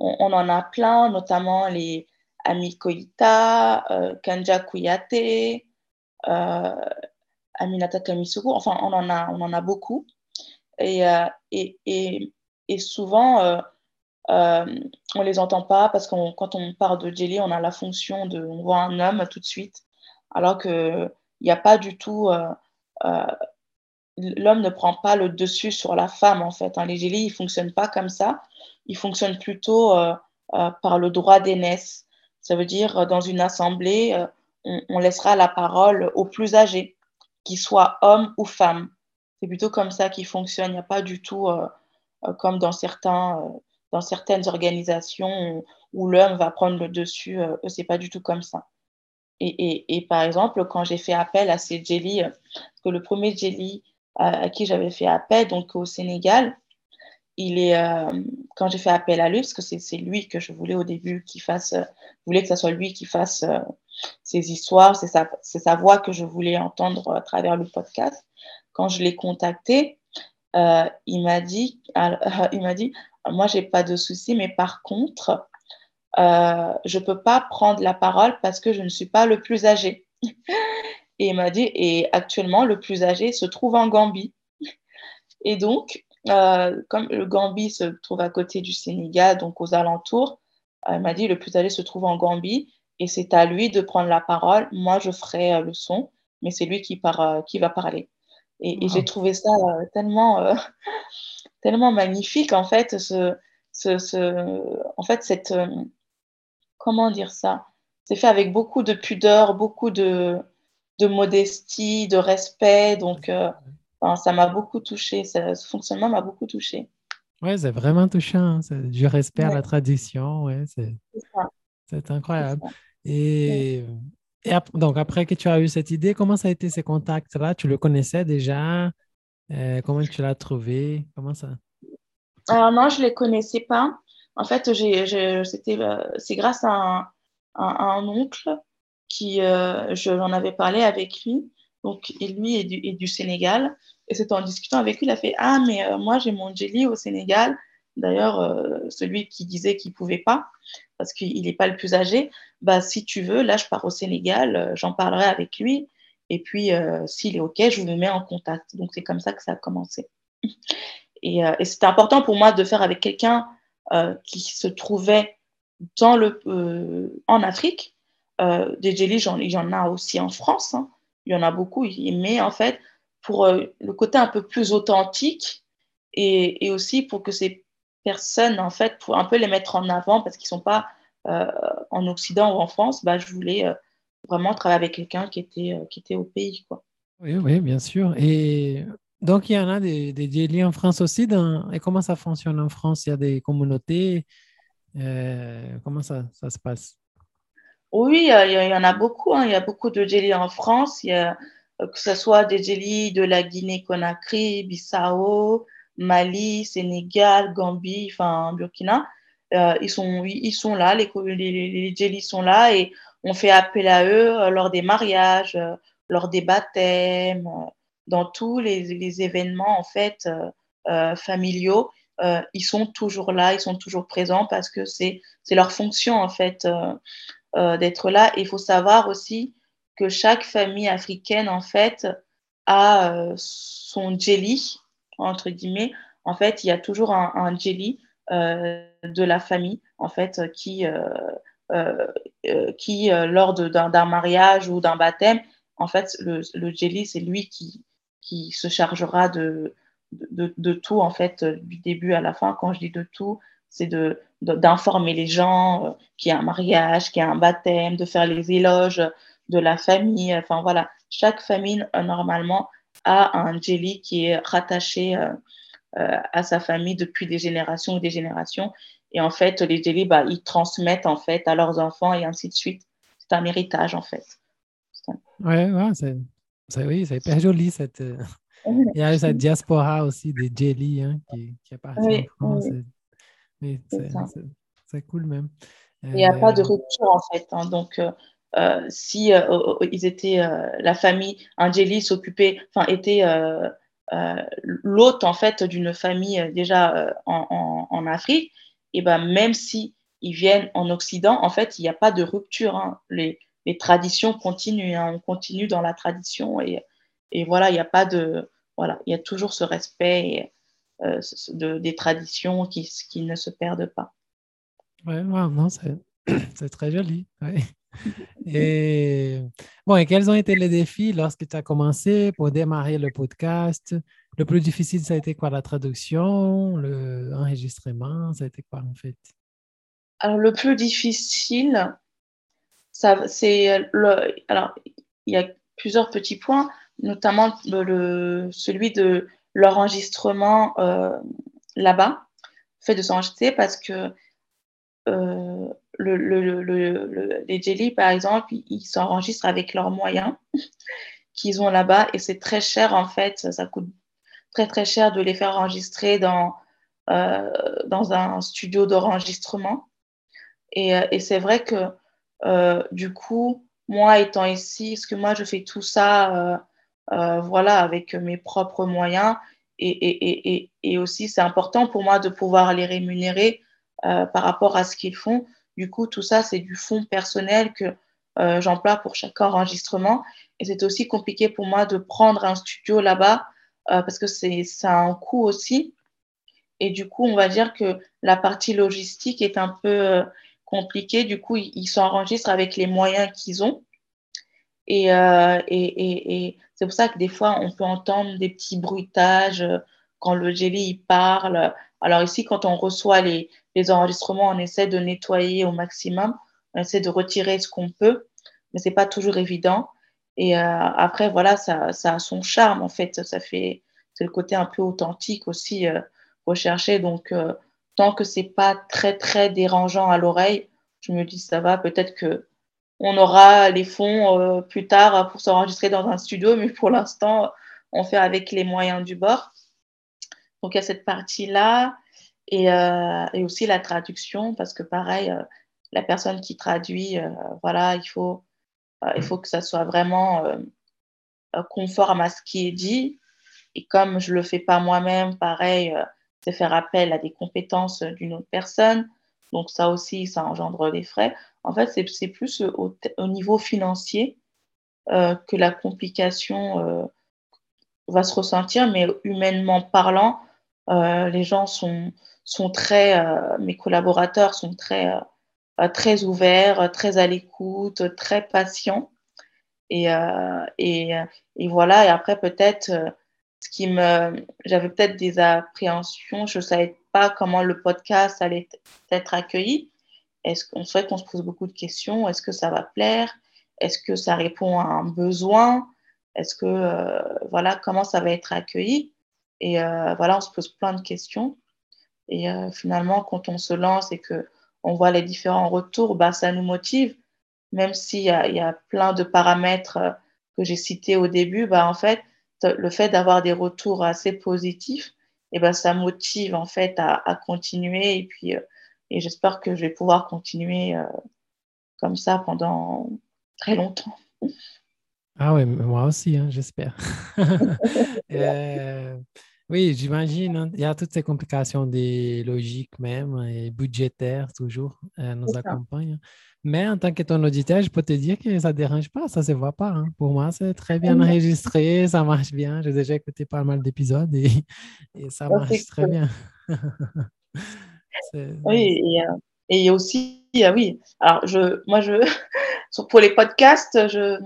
on, en a plein, notamment les Ami Koïta, euh, Kanja Kouyaté, Aminata Kamisuru, enfin, on en a, on en a beaucoup. Et, et, et, et souvent, euh, on les entend pas parce que quand on parle de jelly, on a la fonction de, on voit un homme tout de suite, alors que il n'y a pas du tout, euh, euh, l'homme ne prend pas le dessus sur la femme en fait. Hein. Les jelly, ils fonctionnent pas comme ça. Ils fonctionnent plutôt par le droit d'aînesse. Ça veut dire dans une assemblée, on, laissera la parole aux plus âgés, qu'ils soient hommes ou femmes. C'est plutôt comme ça qu'ils fonctionnent. Il n'y a pas du tout comme dans certains dans certaines organisations où l'homme va prendre le dessus, euh, c'est pas du tout comme ça. Et, et, et par exemple, quand j'ai fait appel à ces jelly, euh, que le premier jelly à, à qui j'avais fait appel, donc au Sénégal, euh, quand j'ai fait appel à lui, parce que c'est lui que je voulais au début qu'il fasse, euh, je voulais que ce soit lui qui fasse euh, ses histoires, c'est sa, voix que je voulais entendre à travers le podcast. Quand je l'ai contacté, il m'a dit, il m'a dit, moi, j'ai pas de souci, mais par contre, euh, je peux pas prendre la parole parce que je ne suis pas le plus âgé. et il m'a dit, et actuellement, le plus âgé se trouve en Gambie. Et donc, euh, comme le Gambie se trouve à côté du Sénégal, donc aux alentours, euh, il m'a dit, le plus âgé se trouve en Gambie et c'est à lui de prendre la parole. Moi, je ferai euh, le son, mais c'est lui qui, par, euh, qui va parler. Et, wow. et j'ai trouvé ça euh, tellement tellement magnifique en fait ce, ce, ce en fait cette euh, comment dire ça? C'est fait avec beaucoup de pudeur beaucoup de de modestie de respect donc euh, enfin, ça m'a beaucoup touché ce fonctionnement m'a beaucoup touché Ouais, c'est vraiment touchant. hein, c'est du respect à la tradition. Ouais, c'est incroyable. Et, et ap- donc, après que tu as eu cette idée, comment ça a été ces contacts-là? Tu le connaissais déjà? Euh, comment tu l'as trouvé? Comment ça? Alors non, je ne les connaissais pas. En fait, euh, c'est grâce à un, à- à un oncle qui, euh, je l'en avais parlé avec lui. Donc, et lui est du, Sénégal. Et c'est en discutant avec lui, il a fait, Ah, mais euh, moi, j'ai mon jelly au Sénégal. D'ailleurs, euh, celui qui disait qu'il ne pouvait pas, parce qu'il n'est pas le plus âgé, bah, si tu veux, là, je pars au Sénégal, euh, j'en parlerai avec lui. Et puis, s'il est OK, je vous le mets en contact. Donc, c'est comme ça que ça a commencé. Et, et c'était important pour moi de faire avec quelqu'un qui se trouvait en Afrique. Des jellies, j'en- il y en a aussi en France. hein. Il y en a beaucoup. Mais en fait, pour euh, le côté un peu plus authentique et, aussi pour que ces personnes, en fait, pour un peu les mettre en avant parce qu'ils ne sont pas euh, en Occident ou en France, bah, je voulais euh, vraiment travailler avec quelqu'un qui était, qui était au pays. Quoi. Oui, oui, bien sûr. Et donc, il y en a des, des jelly en France aussi. Et comment ça fonctionne en France? Il y a des communautés. Comment ça, ça se passe? Oui, il y, en a beaucoup. hein. Il y a beaucoup de jelly en France. Il y a, euh, que ce soit des jelly de la Guinée-Conakry, Bissau, Mali, Sénégal, Gambie, enfin Burkina. Euh, ils sont, ils sont là, les, les, jellies sont là et on fait appel à eux euh, lors des mariages, euh, lors des baptêmes, dans tous les, événements en fait familiaux. Ils sont toujours là, ils sont toujours présents parce que c'est leur fonction en fait. Euh, d'être là. Il faut savoir aussi que chaque famille africaine, en fait, a euh, son jelly, entre guillemets. En fait, il y a toujours un, jelly euh, de la famille, en fait, qui, qui lors d'un mariage ou d'un baptême, en fait, le, le jelly, c'est lui qui, qui se chargera de, de, de tout, en fait, du début à la fin. Quand je dis de tout, c'est de, d'informer les gens euh, qu'il y a un mariage, qu'il y a un baptême, de faire les éloges de la famille. Enfin voilà, chaque famille euh, normalement a un jelly qui est rattaché euh, à sa famille depuis des générations ou des générations. Et en fait, les jelly, bah, ils transmettent en fait à leurs enfants et ainsi de suite. C'est un héritage en fait. Un- Ouais, ouais, c'est, oui, c'est hyper joli. Cette, il y a eu cette diaspora aussi des jelly hein, qui, qui est partie Oui, en France. oui. Oui, C'est ça. même. Il n'y a pas de Euh, rupture en fait. hein. Donc, euh, euh, si euh, ils étaient euh, la famille, jelly s'occupait, enfin était l'hôte en fait d'une famille déjà en, en- en Afrique, et ben même si ils viennent en Occident, en fait, il n'y a pas de rupture. hein. Les, les traditions continuent. hein. On continue dans la tradition et, et voilà, il n'y a pas de voilà, il y a toujours ce respect de- des traditions qui, qui ne se perdent pas. non, c'est, très joli. ouais. Et bon, et quels ont été les défis lorsque tu as commencé pour démarrer le podcast? Le plus difficile, ça a été quoi? La traduction, l'enregistrement, ça a été quoi en fait? Alors, le plus difficile, c'est le. Alors, il y a plusieurs petits points, notamment le, le- celui de l'enregistrement euh, là-bas, fait de s'enregistrer parce que euh, le, le- le- le- le- les jelly, par exemple, ils s'enregistrent avec leurs moyens qu'ils ont là-bas et c'est très cher en fait, ça, coûte très très cher de les faire enregistrer dans, euh, dans un studio d'enregistrement. Et, et c'est vrai que du coup, moi étant ici, parce que moi je fais tout ça voilà, avec mes propres moyens et, et, et, et, aussi c'est important pour moi de pouvoir les rémunérer euh, par rapport à ce qu'ils font. Du coup, tout ça, c'est du fonds personnel que euh, j'emploie pour chaque enregistrement. Et c'est aussi compliqué pour moi de prendre un studio là-bas euh, parce que c'est ça un coût aussi. Et du coup, on va dire que la partie logistique est un peu euh, compliquée. Du coup, ils s'enregistrent avec les moyens qu'ils ont. Et, euh, et, c'est pour ça que des fois, on peut entendre des petits bruitages euh, quand le jelly parle. Alors ici, quand on reçoit les, enregistrements, on essaie de nettoyer au maximum. On essaie de retirer ce qu'on peut, mais c'est pas toujours évident. Et euh, après, voilà, ça, a son charme, en fait. Ça fait, c'est le côté un peu authentique aussi rechercher. Donc, tant que c'est pas très, très dérangeant à l'oreille, je me dis ça va. Peut-être que on aura les fonds euh, plus tard pour s'enregistrer dans un studio, mais pour l'instant, on fait avec les moyens du bord. Donc, il y a cette partie-là et, euh, aussi la traduction, parce que pareil, euh, la personne qui traduit, euh, voilà, il faut, euh, il faut que ça soit vraiment conforme à ce qui est dit. Et comme je ne le fais pas moi-même, pareil, c'est faire appel à des compétences d'une autre personne. Donc, ça aussi, ça engendre des frais. En fait, c'est plus au, au, niveau financier euh, que la complication euh, va se ressentir, mais humainement parlant, euh, les gens sont, sont très, mes collaborateurs sont très, très ouverts, très à l'écoute, très patients. Et, et, et, voilà, et après, peut-être, ce qui me. J'avais peut-être des appréhensions, je ne savais pas comment le podcast allait être accueilli. Est-ce qu'on souhaite qu'on se pose beaucoup de questions? Est-ce que ça va plaire? Est-ce que ça répond à un besoin? Est-ce que euh, voilà comment ça va être accueilli? Et euh, voilà, on se pose plein de questions. Et euh, finalement, quand on se lance et que on voit les différents retours, bah, ça nous motive. Même s'il y, y, a plein de paramètres que j'ai cités au début, bah, en fait, le fait d'avoir des retours assez positifs, et ben, ça motive en fait à, à continuer. Et puis, euh, et j'espère que je vais pouvoir continuer euh, comme ça pendant très longtemps. Ah oui, moi aussi, hein, j'espère. euh, oui, j'imagine, hein, il y a toutes ces complications des logiques même et budgétaires toujours nous accompagnent. Mais en tant que ton auditeur, je peux te dire que ça ne dérange pas, ça ne se voit pas. Hein. Pour moi, c'est très bien enregistré, ça marche bien. J'ai déjà écouté pas mal d'épisodes et, et, ça marche très bien. oui, et, euh, et, aussi, euh, oui, alors je, moi, je, pour les podcasts, je,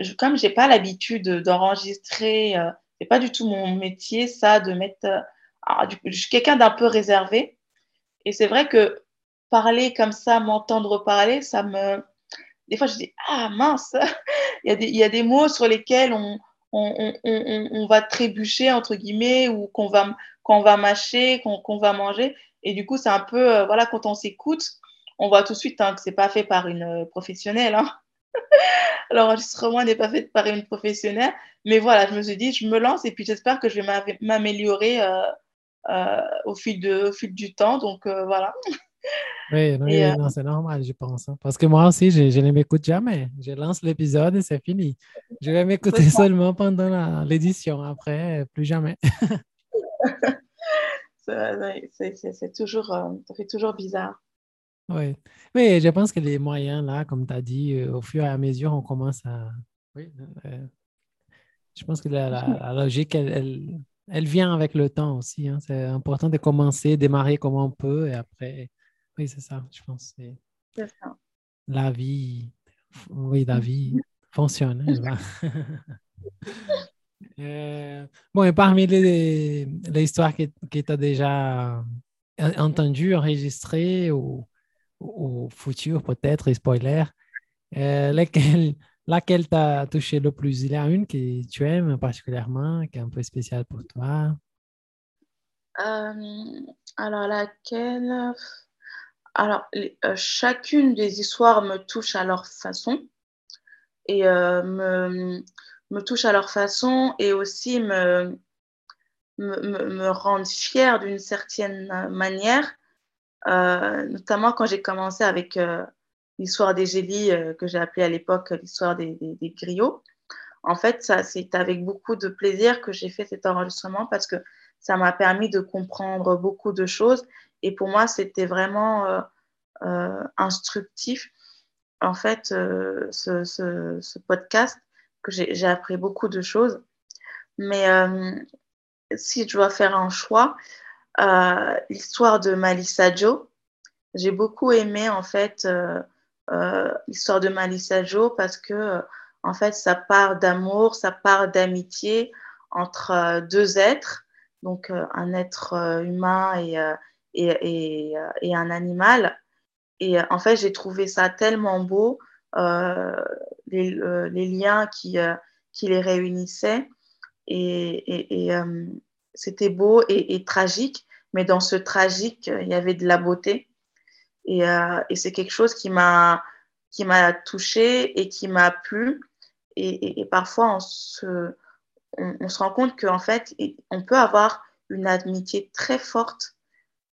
je comme je n'ai pas l'habitude d'enregistrer, euh, c'est pas du tout mon métier, ça, de mettre. Alors, du, je suis quelqu'un d'un peu réservé. Et c'est vrai que parler comme ça, m'entendre parler, ça me. Des fois, je dis Ah mince il, y a des, il y a des mots sur lesquels on, on, on, on va trébucher, entre guillemets, ou qu'on va, qu'on va mâcher, qu'on qu va manger. Et du coup, c'est un peu. Euh, voilà, quand on s'écoute, on voit tout de suite hein, que c'est pas fait par une professionnelle. Hein. L'enregistrement n'est pas fait par une professionnelle. Mais voilà, je me suis dit, je me lance et puis j'espère que je vais m'améliorer euh, euh, au, fil de, au fil du temps. Donc euh, voilà. Oui, et, non, c'est normal, je pense. Hein. Parce que moi aussi, je, je ne m'écoute jamais. Je lance l'épisode et c'est fini. Je vais m'écouter seulement pendant l'édition. Après, plus jamais. c'est toujours, euh, ça fait toujours bizarre. Oui, mais je pense que les moyens, là, comme tu as dit, euh, au fur et à mesure, on commence à. Oui, euh, je pense que la, la, la logique, elle, elle, elle, vient avec le temps aussi. Hein. C'est important de commencer, démarrer comme on peut, et après, oui, c'est ça, je pense. C'est ça. La vie, oui, la vie fonctionne. Hein, euh, bon, et parmi les, les histoires que, que tu as déjà entendues, enregistrées ou au futur peut-être, spoiler, euh, laquelle, laquelle t'a touché le plus? Il y a une que tu aimes particulièrement, qui est un peu spéciale pour toi euh, Alors laquelle Alors euh, chacune des histoires me touche à leur façon et euh, me, touche à leur façon et aussi me, me, me, rendent fière d'une certaine manière euh, notamment quand j'ai commencé avec l'histoire des gélies, que j'ai appelée à l'époque l'histoire des, des, des, griots. En fait, c'est avec beaucoup de plaisir que j'ai fait cet enregistrement parce que ça m'a permis de comprendre beaucoup de choses. Et pour moi, c'était vraiment euh, euh, instructif. En fait, ce, ce, podcast, que j'ai appris beaucoup de choses. Mais si je dois faire un choix, euh, l'histoire de Malissa Joe. J'ai beaucoup aimé en fait euh, euh, l'histoire de Malissa Joe parce que en fait ça part d'amour, ça part d'amitié entre deux êtres, donc un être humain et, et, et, un animal. Et en fait j'ai trouvé ça tellement beau, les, les, liens qui, qui les réunissaient. Et, c'était beau et, tragique, mais dans ce tragique, il y avait de la beauté. Et, euh, c'est quelque chose qui m'a qui m'a touchée et qui m'a plu. Et parfois, on se, on, on se rend compte qu'en fait, on peut avoir une amitié très forte,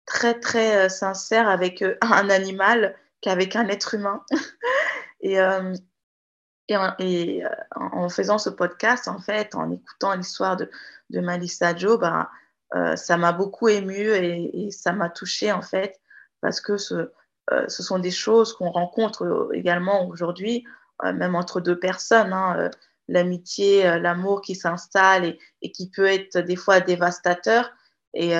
très, très euh, sincère avec euh, un animal qu'avec un être humain. et, euh, et, en, faisant ce podcast, en fait, en écoutant l'histoire de, de Malissa Joe, euh, ça m'a beaucoup émue et, ça m'a touchée, en fait, parce que ce, ce sont des choses qu'on rencontre également aujourd'hui, même entre deux personnes. hein, L'amitié, l'amour qui s'installe et, qui peut être des fois dévastateur. Et,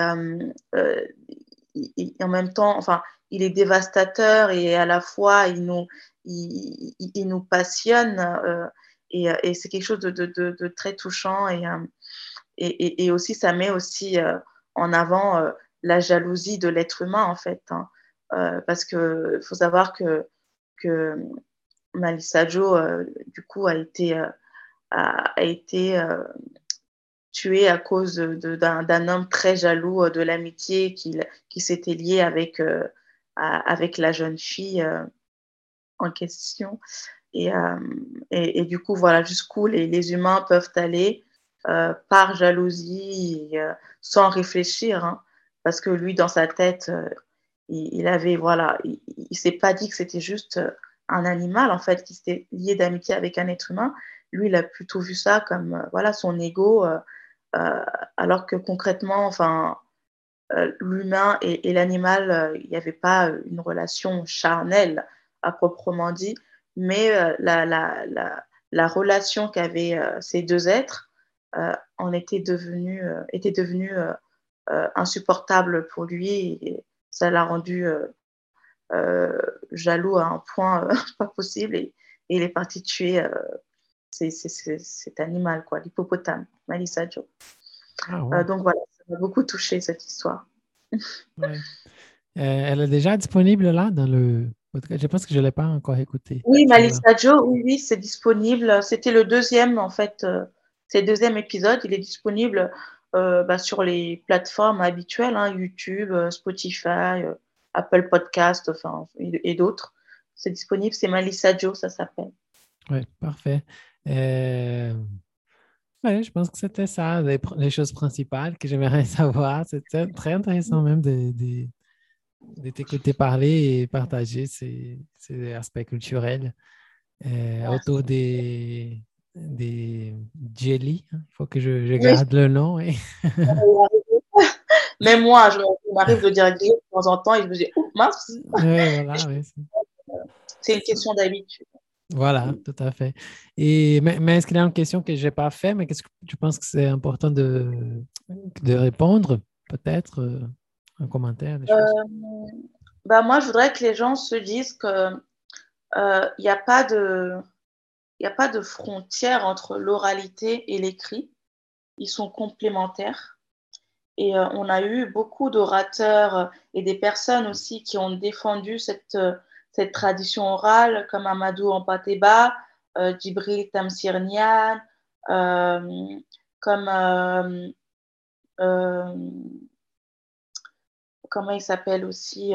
en même temps, enfin, il est dévastateur et à la fois, il nous, il, nous passionne. euh, et c'est quelque chose de, très touchant. Et, euh, et, et- aussi, ça met aussi euh, en avant la jalousie de l'être humain, en fait. hein. Parce qu'il faut savoir que, que Malissa Joe, du coup, a été, a été tuée à cause d'un homme très jaloux euh, de l'amitié qu'il- qui s'était lié avec, euh, avec la jeune fille euh, en question. Et, et, du coup, voilà jusqu'où les, les humains peuvent aller par jalousie, sans réfléchir. hein. parce que lui, dans sa tête, il, il avait, voilà, il, s'est pas dit que c'était juste un animal, en fait, qui s'était lié d'amitié avec un être humain. Lui, il a plutôt vu ça comme, voilà, son ego, alors que concrètement, enfin, euh, l'humain et, l'animal, euh, il n'y avait pas euh, une relation charnelle à proprement dit, mais euh, la, la, la, la relation qu'avaient euh, ces deux êtres euh, en était devenue, euh, euh, euh, insupportable pour lui et ça l'a rendu euh, euh, jaloux à un point euh, pas possible et, il est parti tuer euh, c'est- cet animal, quoi, l'hippopotame, Malissa Joe. Ah, ouais. Euh, donc voilà, ça m'a beaucoup touché cette histoire. Ouais. Euh, elle est déjà disponible là dans le podcast. Je pense que je ne l'ai pas encore écouté. Oui. Malissa Joe, oui, oui, c'est disponible. C'était le deuxième, en fait, euh, c'est le deuxième épisode. Il est disponible euh, bah, sur les plateformes habituelles, hein, YouTube, Spotify, euh, Apple Podcast, enfin, et, et d'autres. C'est disponible, c'est Malissa Joe, ça s'appelle. Oui, parfait. Euh, ouais, je pense que c'était ça, les, choses principales que j'aimerais savoir. C'était très intéressant même de, de, de t'écouter parler et partager ces, ces aspects culturels euh, autour des, des jelly. Il faut que je, je garde le nom. et- Même moi, je, m'arrive de dire de temps en temps et je me dis, oh mince, Ouais, voilà, c'est une question d'habitude. Voilà, tout à fait. Et, mais mais est-ce qu'il y a une question que je n'ai pas fait, mais qu'est-ce que tu penses que c'est important de, de répondre? Peut-être euh, un commentaire, des choses? Bah, moi, je voudrais que les gens se disent que il n'y a pas de il a pas de frontière entre l'oralité et l'écrit. Ils sont complémentaires. Et euh, on a eu beaucoup d'orateurs euh, et des personnes aussi qui ont défendu cette, euh, cette tradition orale, comme Amadou Ampateba, euh, Djibril Tamsir euh, comme euh, euh, comment il s'appelle aussi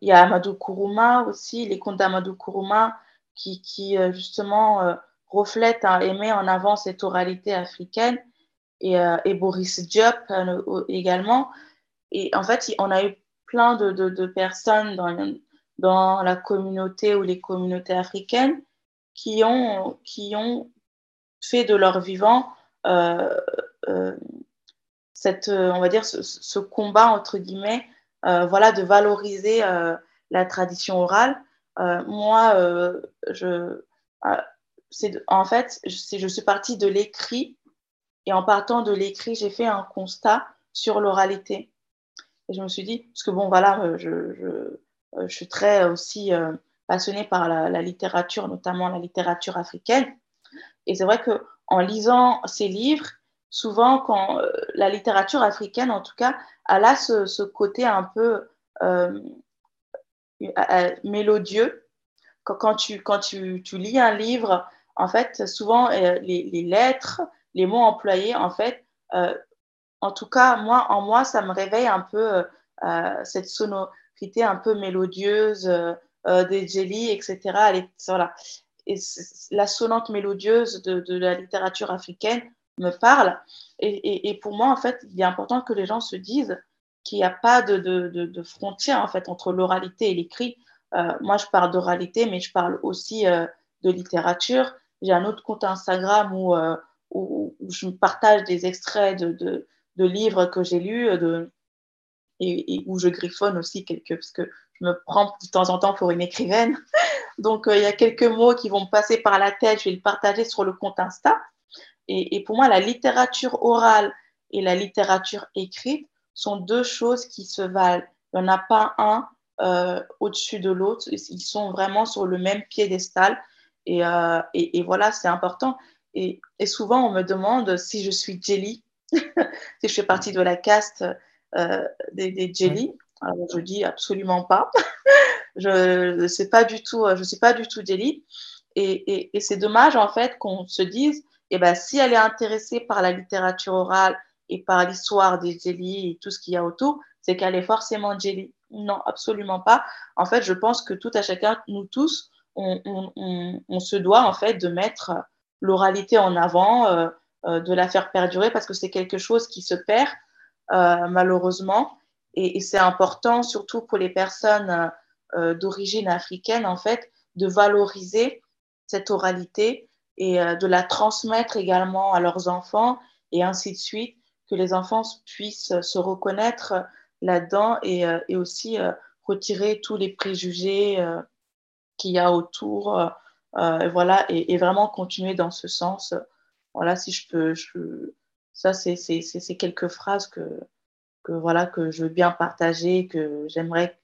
il y a Amadou Kourouma aussi, les contes d'Amadou Kourouma qui, qui justement reflètent hein, et met en avant cette oralité africaine et, et Boris Diop également. Et en fait, on a eu plein de, personnes dans, dans la communauté ou les communautés africaines qui ont, fait de leur vivant euh, euh, cette, on va dire, ce, combat, entre guillemets, euh, voilà, de valoriser euh, la tradition orale. Euh, moi, euh, je, en fait, je, je suis partie de l'écrit et en partant de l'écrit, j'ai fait un constat sur l'oralité. Et je me suis dit, parce que bon, voilà, je, je, je suis très aussi euh, passionnée par la, littérature, notamment la littérature africaine. Et c'est vrai que en lisant ces livres, souvent, quand euh, la littérature africaine, en tout cas, a ce, ce côté un peu euh, mélodieux. Quand, quand, tu, quand tu, tu, lis un livre, en fait, souvent, euh, les, les, lettres, les mots employés, en fait, euh, en tout cas, moi, en moi, ça me réveille un peu euh, cette sonorité un peu mélodieuse euh, des jelly, etc. Voilà. Et la sonnante mélodieuse de, la littérature africaine me parle. Et, pour moi, en fait, il est important que les gens se disent qu'il n'y a pas de, de, frontière en fait entre l'oralité et l'écrit. Euh, moi, je parle d'oralité, mais je parle aussi euh, de littérature. J'ai un autre compte Instagram euh, où, je partage des extraits de, de, livres que j'ai lus de, et, où je griffonne aussi quelques, parce que je me prends de temps en temps pour une écrivaine. Donc, euh, il y a quelques mots qui vont me passer par la tête. Je vais le partager sur le compte Insta. Et, et pour moi, la littérature orale et la littérature écrite sont deux choses qui se valent. Il n'y en a pas un euh, au-dessus de l'autre. Ils sont vraiment sur le même piédestal. Et, euh, et, et voilà, c'est important. Et, et, souvent, on me demande si je suis jelly, si je fais partie de la caste euh, des, des jelly. Alors, je dis absolument pas. je ne sais pas du tout, je suis pas du tout jelly. Et, et c'est dommage en fait qu'on se dise, eh ben, si elle est intéressée par la littérature orale et par l'histoire des jelly et tout ce qu'il y a autour, c'est qu'elle est forcément jelly. Non, absolument pas. En fait, je pense que tout à chacun, nous tous, on, on, on, on se doit en fait de mettre l'oralité en avant, euh, de la faire perdurer parce que c'est quelque chose qui se perd euh, malheureusement. Et, c'est important, surtout pour les personnes euh, d'origine africaine, en fait, de valoriser cette oralité et euh, de la transmettre également à leurs enfants et ainsi de suite, que les enfants puissent se reconnaître là-dedans et, euh, et, aussi retirer tous les préjugés qu'il y a autour. Euh, voilà, et, vraiment continuer dans ce sens. Voilà, si je peux, je, ça, c'est quelques phrases que, que, voilà, que je veux bien partager, que j'aimerais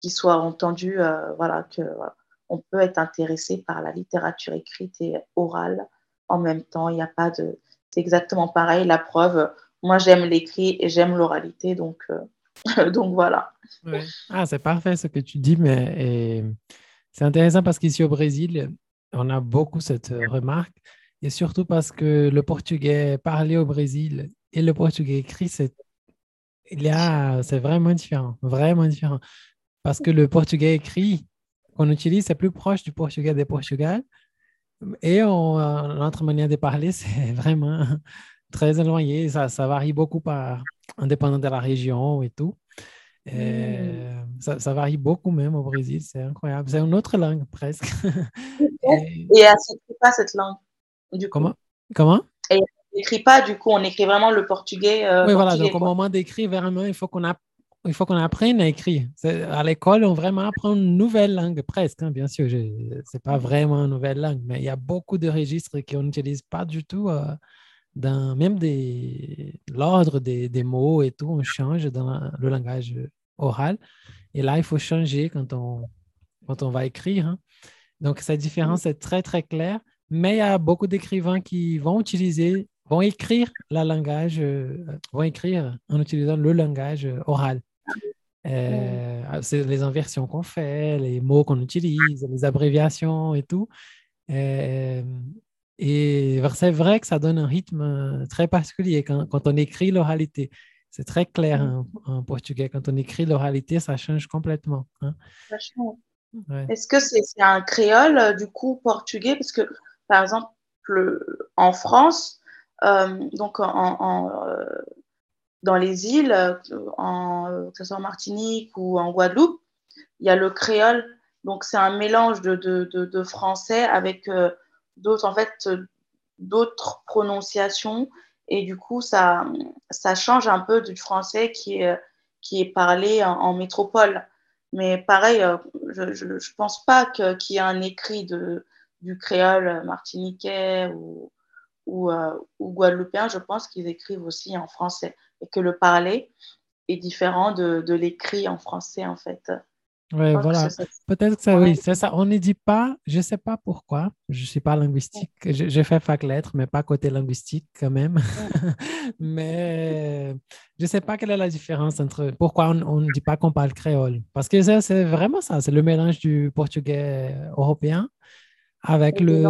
qu'ils soient entendus. Euh, voilà, que on peut être intéressé par la littérature écrite et orale en même temps. Il n'y a pas de. C'est exactement pareil. La preuve, moi, j'aime l'écrit et j'aime l'oralité. Donc, euh, donc voilà. Ah, c'est parfait ce que tu dis, mais c'est intéressant parce qu'ici au Brésil, on a beaucoup cette remarque, et surtout parce que le portugais parlé au Brésil et le portugais écrit, c'est c'est vraiment différent, vraiment différent. Parce que le portugais écrit qu'on utilise, c'est plus proche du portugais des Portugal. Et on, notre manière de parler, c'est vraiment très éloigné. Ça, ça varie beaucoup par, indépendant de la région et tout. Et mmh. ça, ça, varie beaucoup même au Brésil, c'est incroyable. C'est une autre langue presque. et, et elle s'écrit pas cette langue. Du coup. Comment? Comment? Et on n'écrit pas, du coup, on écrit vraiment le portugais. Euh, oui, portugais, voilà. Donc, quoi. au moment d'écrire, vraiment, il faut qu'on a... il faut qu'on apprenne à écrire. À l'école, on vraiment apprend une nouvelle langue, presque, hein, bien sûr. Ce n'est pas vraiment une nouvelle langue, mais il y a beaucoup de registres qu'on n'utilise pas du tout. Euh, dans même des, l'ordre des, des, mots et tout, on change dans la, le langage oral. Et là, il faut changer quand on, quand on va écrire. Hein. Donc, cette différence est très, très claire. Mais il y a beaucoup d'écrivains qui vont utiliser, vont écrire le langage, euh, vont écrire en utilisant le langage oral. Euh, c'est les inversions qu'on fait, les mots qu'on utilise, les abréviations et tout. Euh, et c'est vrai que ça donne un rythme très particulier quand, quand on écrit l'oralité. C'est très clair en, en, portugais. Quand on écrit l'oralité, ça change complètement. Hein. Ouais. Est-ce que c'est un créole, du coup, portugais? Parce que par exemple, en France, euh, donc en, euh, dans les îles, en, que ce soit en Martinique ou en Guadeloupe, il y a le créole. Donc, c'est un mélange de, de, français avec euh, d'autres, en fait, d'autres prononciations. Et du coup, ça, ça change un peu du français qui est, qui est parlé en, métropole. Mais pareil, je ne pense pas qu'il qu y ait un écrit de, du créole martiniquais ou, ou, euh, ou guadeloupéen, je pense qu'ils écrivent aussi en français et que le parler est différent de, de l'écrit en français en fait. Oui, voilà. Peut-être que ça, oui, c'est ça. On ne dit pas, je ne sais pas pourquoi, je ne suis pas linguistique. J'ai fait fac lettres, mais pas côté linguistique quand même. mais je ne sais pas quelle est la différence entre pourquoi on ne dit pas qu'on parle créole. Parce que c'est vraiment ça, c'est le mélange du portugais européen avec le,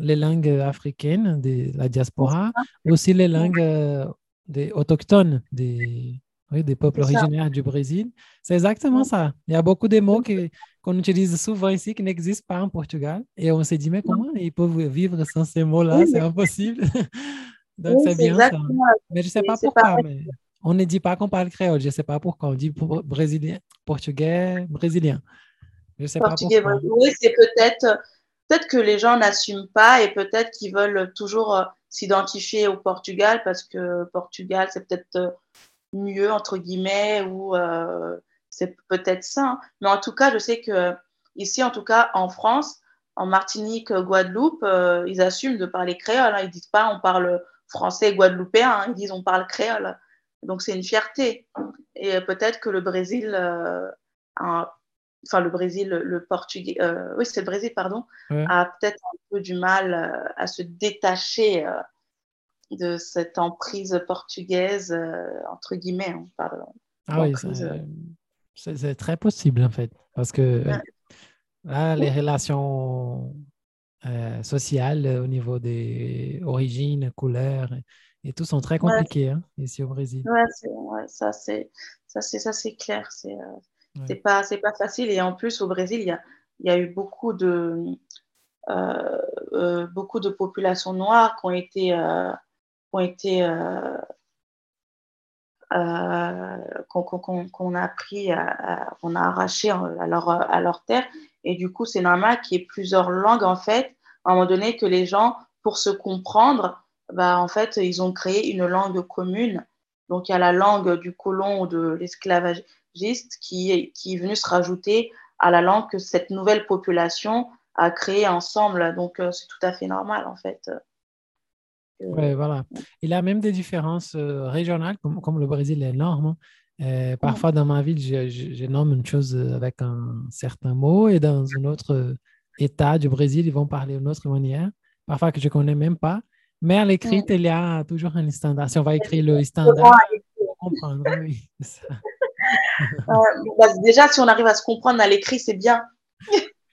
les langues africaines de la diaspora, aussi les langues euh, des autochtones, des, oui, des peuples originaires du Brésil. C'est exactement ça. Il y a beaucoup de mots qu'on utilise souvent ici qui n'existent pas en Portugal. Et on s'est dit, mais comment ils peuvent vivre sans ces mots-là? C'est impossible. Donc, Oui, c'est bien ça. Mais je ne sais pas pourquoi, mais on ne dit pas qu'on parle créole. Je ne sais pas pourquoi. On dit pour- brésilien, portugais, brésilien. Je ne sais pas Portugais, pourquoi. brésilien. Oui, c'est peut-être peut-être que les gens n'assument pas et peut-être qu'ils veulent toujours euh, s'identifier au Portugal parce que Portugal, c'est peut-être euh, mieux, entre guillemets, ou euh, c'est peut-être ça. Mais en tout cas, je sais que ici, en tout cas, en France, en Martinique, Guadeloupe, euh, ils assument de parler créole. hein. Ils disent pas on parle français guadeloupéen, hein. ils disent on parle créole. Donc c'est une fierté. Et peut-être que le Brésil, euh, enfin le Brésil, le Portugais, euh, oui c'est le Brésil, pardon, Ouais. a peut-être un peu du mal euh, à se détacher euh, de cette emprise portugaise, entre guillemets. Parle. Ah oui, c'est- très possible en fait. Parce que Ouais. là, les relations sociales au niveau des origines, couleurs et, tout sont très Ouais. compliquées hein, ici au Brésil. Ouais, ça c'est ça c'est ça c'est clair. C'est Ouais. c'est pas c'est pas facile. Et en plus au Brésil, il y a y a eu beaucoup de euh, euh, beaucoup de populations noires qui ont été euh, qui ont été euh, qu'on a pris, qu'on a arraché à leur, à leur terre. Et du coup, c'est normal qu'il y ait plusieurs langues, en fait, à un moment donné, que les gens, pour se comprendre, bah, en fait, ils ont créé une langue commune. Donc, il y a la langue du colon ou de qui, est- qui est venue se rajouter à la langue que cette nouvelle population a créée ensemble. Donc, euh, c'est tout à fait normal, en fait. Euh, Ouais, voilà. Il y a même des différences euh, régionales, comme, comme le Brésil est énorme. hein. Euh, parfois, dans ma ville, je, je- je nomme une chose avec un certain mot et dans un autre état du Brésil, ils vont parler d'une autre manière, parfois que je ne connais même pas. Mais à l'écrit, il y a toujours un standard. Si on va écrire le standard, on va comprendre. Oui, ça. Euh, bah, déjà, si on arrive à se comprendre à l'écrit, c'est bien.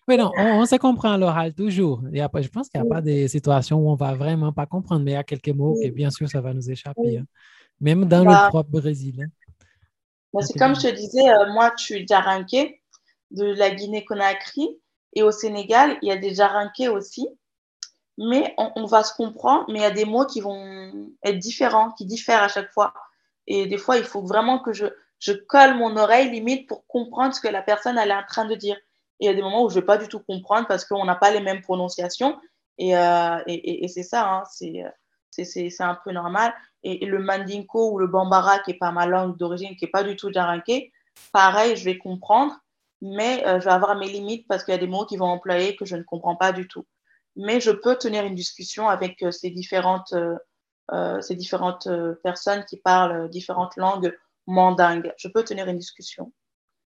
Oui, non, on, on se comprend à l'oral toujours. Et après, je pense qu'il n'y a pas des situations où on va vraiment pas comprendre, mais il y a quelques mots que, bien sûr, ça va nous échapper. Oui. hein. Même dans Bah, le propre Brésil. hein. Bah, c'est comme je te disais, euh, moi, je suis Djaranké de la Guinée-Conakry et au Sénégal, il y a des Djaranké aussi. Mais on, on va se comprendre, mais il y a des mots qui vont être différents, qui diffèrent à chaque fois. Et des fois, il faut vraiment que je, je colle mon oreille limite pour comprendre ce que la personne est en train de dire. Et il y a des moments où je ne vais pas du tout comprendre parce qu'on n'a pas les mêmes prononciations. Et, euh, et, et- c'est ça, hein, c'est c'est- un peu normal. Et, le mandinko ou le bambara, qui n'est pas ma langue d'origine, qui n'est pas du tout djaranké, pareil, je vais comprendre, mais euh, je vais avoir mes limites parce qu'il y a des mots qui vont employer que je ne comprends pas du tout. Mais je peux tenir une discussion avec euh, ces différentes, euh, euh, ces différentes euh, personnes qui parlent différentes langues mandingues. Je peux tenir une discussion.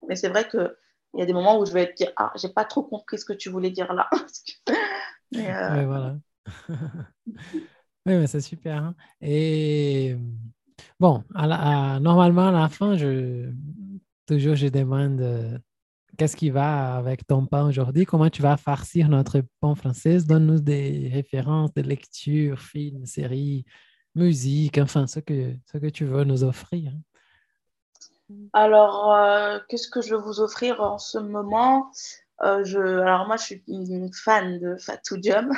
Mais c'est vrai qu'il y a des moments où je vais te dire Ah, j'ai pas trop compris ce que tu voulais dire là. mais, euh, Oui, voilà. Oui, mais c'est super. hein. Et bon, normalement, à la fin, je, toujours, je demande euh, qu'est-ce qui va avec ton pain aujourd'hui? Comment tu vas farcir notre pain français? Donne-nous des références de lecture, films, séries, musique, enfin, ce que, ce que tu veux nous offrir. Alors, euh, qu'est-ce que je vais vous offrir en ce moment? Euh, je, Alors, moi, je suis une fan de Fatou Diom.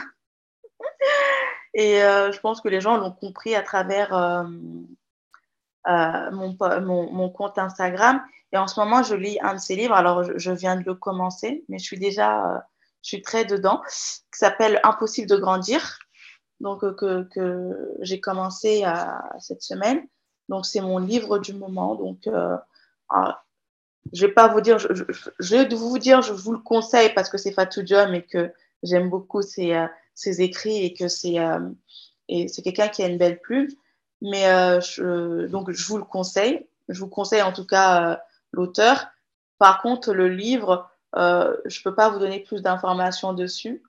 Et euh, je pense que les gens l'ont compris à travers mon, mon, mon compte Instagram. Et en ce moment, je lis un de ses livres. Alors, je, viens de le commencer, mais je suis déjà, je suis très dedans, qui s'appelle Impossible de grandir. Donc, que, que j'ai commencé cette semaine. Donc, c'est mon livre du moment. Donc, euh, ah, je vais pas vous dire, je, vais vous dire, je vous le conseille parce que c'est Fatou Diom et que j'aime beaucoup ses, euh, ses écrits et que c'est euh, quelqu'un qui a une belle plume. Mais euh, je, donc je vous le conseille. Je vous conseille en tout cas euh, l'auteur. Par contre, le livre, je peux pas vous donner plus d'informations dessus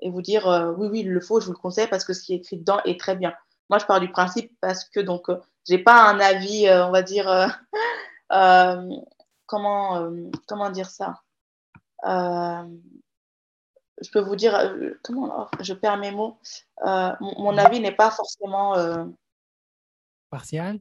et vous dire oui oui il le faut. Je vous le conseille parce que ce qui est écrit dedans est très bien. Moi, je pars du principe parce que donc j'ai pas un avis, euh, on va dire euh, comment comment dire ça je peux vous dire, euh, comment je perds mes mots. Euh, mon, mon avis n'est pas forcément. euh, Partial?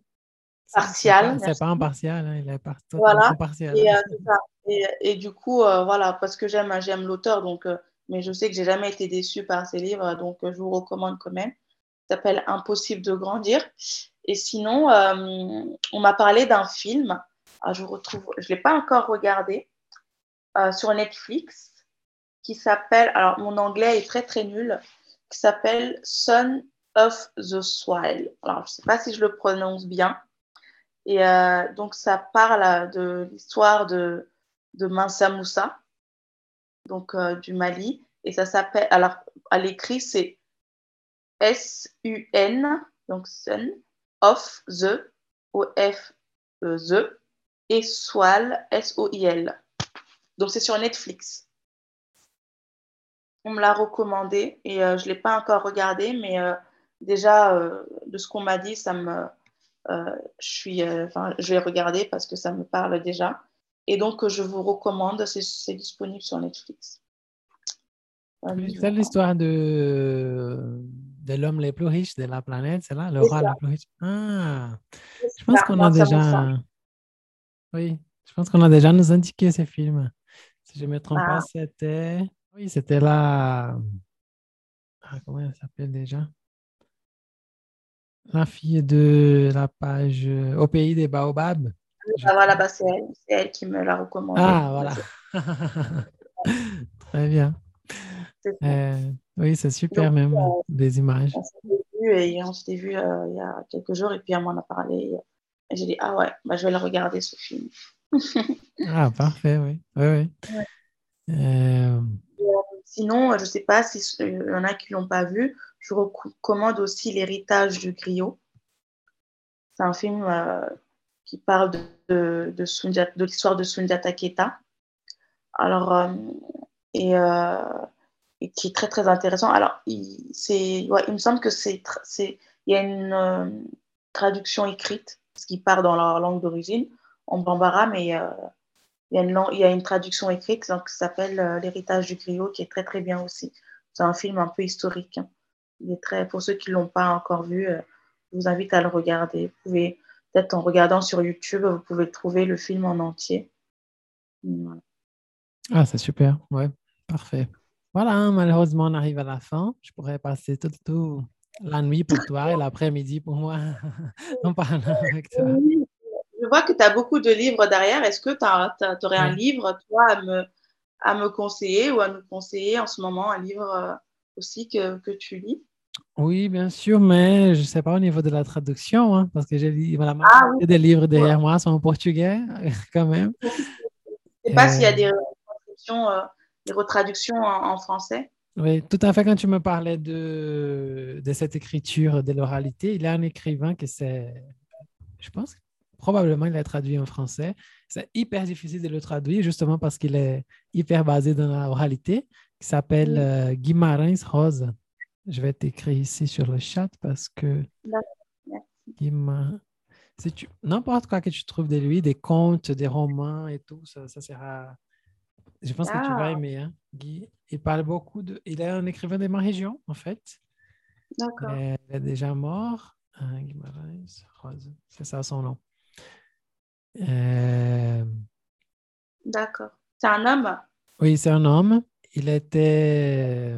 Partial, C'est pas, impartial, hein, il est par- Voilà. partial. Et, euh, ça. Et, et du coup, euh, voilà, parce que j'aime, l'auteur, donc, euh, mais je sais que j'ai jamais été déçue par ses livres, donc euh, je vous recommande quand même. S'appelle Impossible de grandir. Et sinon, euh, on m'a parlé d'un film. Ah, je retrouve, je l'ai pas encore regardé euh, sur Netflix, qui s'appelle, alors mon anglais est très très nul, qui s'appelle Son of the Swile. Alors je sais pas si je le prononce bien. Et euh, donc, ça parle de l'histoire de, de Mansa Moussa, donc du Mali. Et ça s'appelle, alors à l'écrit, c'est S-U-N, donc Son of the, O-F, e the, et Swal, S-O-I-L. Donc, c'est sur Netflix. On me l'a recommandé et euh, je ne l'ai pas encore regardé, mais euh, déjà, euh, de ce qu'on m'a dit, ça me euh, je, suis, euh, je vais regarder parce que ça me parle déjà. Et donc, euh, je vous recommande, c'est- disponible sur Netflix. Euh, C'est l'histoire de, de l'homme le plus riche de la planète, c'est là, le roi le plus riche. Ah, je pense qu'on a déjà. Oui, je pense qu'on a déjà nous indiqué ces films. Si je ne me trompe Ah. pas, c'était. Oui, c'était la. Ah, comment elle s'appelle déjà? La fille de la page euh, Au pays des baobabs. Ah, voilà, bah, c'est elle, elle qui me l'a recommandé. Ah, voilà. Très bien. Euh, oui, c'est super Donc, même, euh, des images. On s'était vu euh, il y a quelques jours et puis elle m'en a parlé. Et j'ai dit, ah ouais, bah, je vais le regarder ce film. Ah, parfait, oui. Oui, oui. Ouais. Euh, Sinon, je ne sais pas s'il y en a qui ne l'ont pas vu, je recommande aussi L'héritage du griot. C'est un film qui parle de, de, de, Sundiata- de l'histoire de Sundiata Keita. Alors, et qui est très très intéressant. Alors, il, il me semble que c'est, il y a une euh, traduction écrite, ce qui part dans leur langue d'origine, en bambara, mais euh, il, y a une, lang- il y a une traduction écrite donc, qui s'appelle euh, L'héritage du griot, qui est très très bien aussi. C'est un film un peu historique. hein. Il est très, pour ceux qui ne l'ont pas encore vu, je vous invite à le regarder. Vous pouvez, peut-être en regardant sur YouTube, vous pouvez trouver le film en entier. Ah, c'est super. Ouais, parfait. Voilà, hein, malheureusement, on arrive à la fin. Je pourrais passer toute tout la nuit pour toi et l'après-midi pour moi en parlant avec toi. Je vois que tu as beaucoup de livres derrière. Est-ce que tu aurais un livre, toi, à me, à me conseiller ou à nous conseiller en ce moment, un livre euh, aussi que, que tu lis? Oui, bien sûr, mais je ne sais pas au niveau de la traduction, hein, parce que j'ai la Ah des livres derrière moi sont en portugais, quand même. Je ne sais pas s'il y a Euh, des retraductions, euh, des retraductions en, en français. Oui, tout à fait. Quand tu me parlais de, de cette écriture de l'oralité, il y a un écrivain qui c'est, je pense, probablement il est traduit en français. C'est hyper difficile de le traduire justement parce qu'il est hyper basé dans l'oralité, qui s'appelle euh, Guimarães Rose. Je vais t'écrire ici sur le chat parce que. Guimar- si tu n'importe quoi que tu trouves de lui, des contes, des romans et tout, ça, ça sera. Je pense que tu vas Ah. aimer. Hein. Guy, il parle beaucoup de. Il est un écrivain de ma région, en fait. D'accord. Euh, il est déjà mort. Hein, Guimarães Rose, c'est ça son nom. Euh, D'accord. C'est un homme? Oui, c'est un homme. Il était,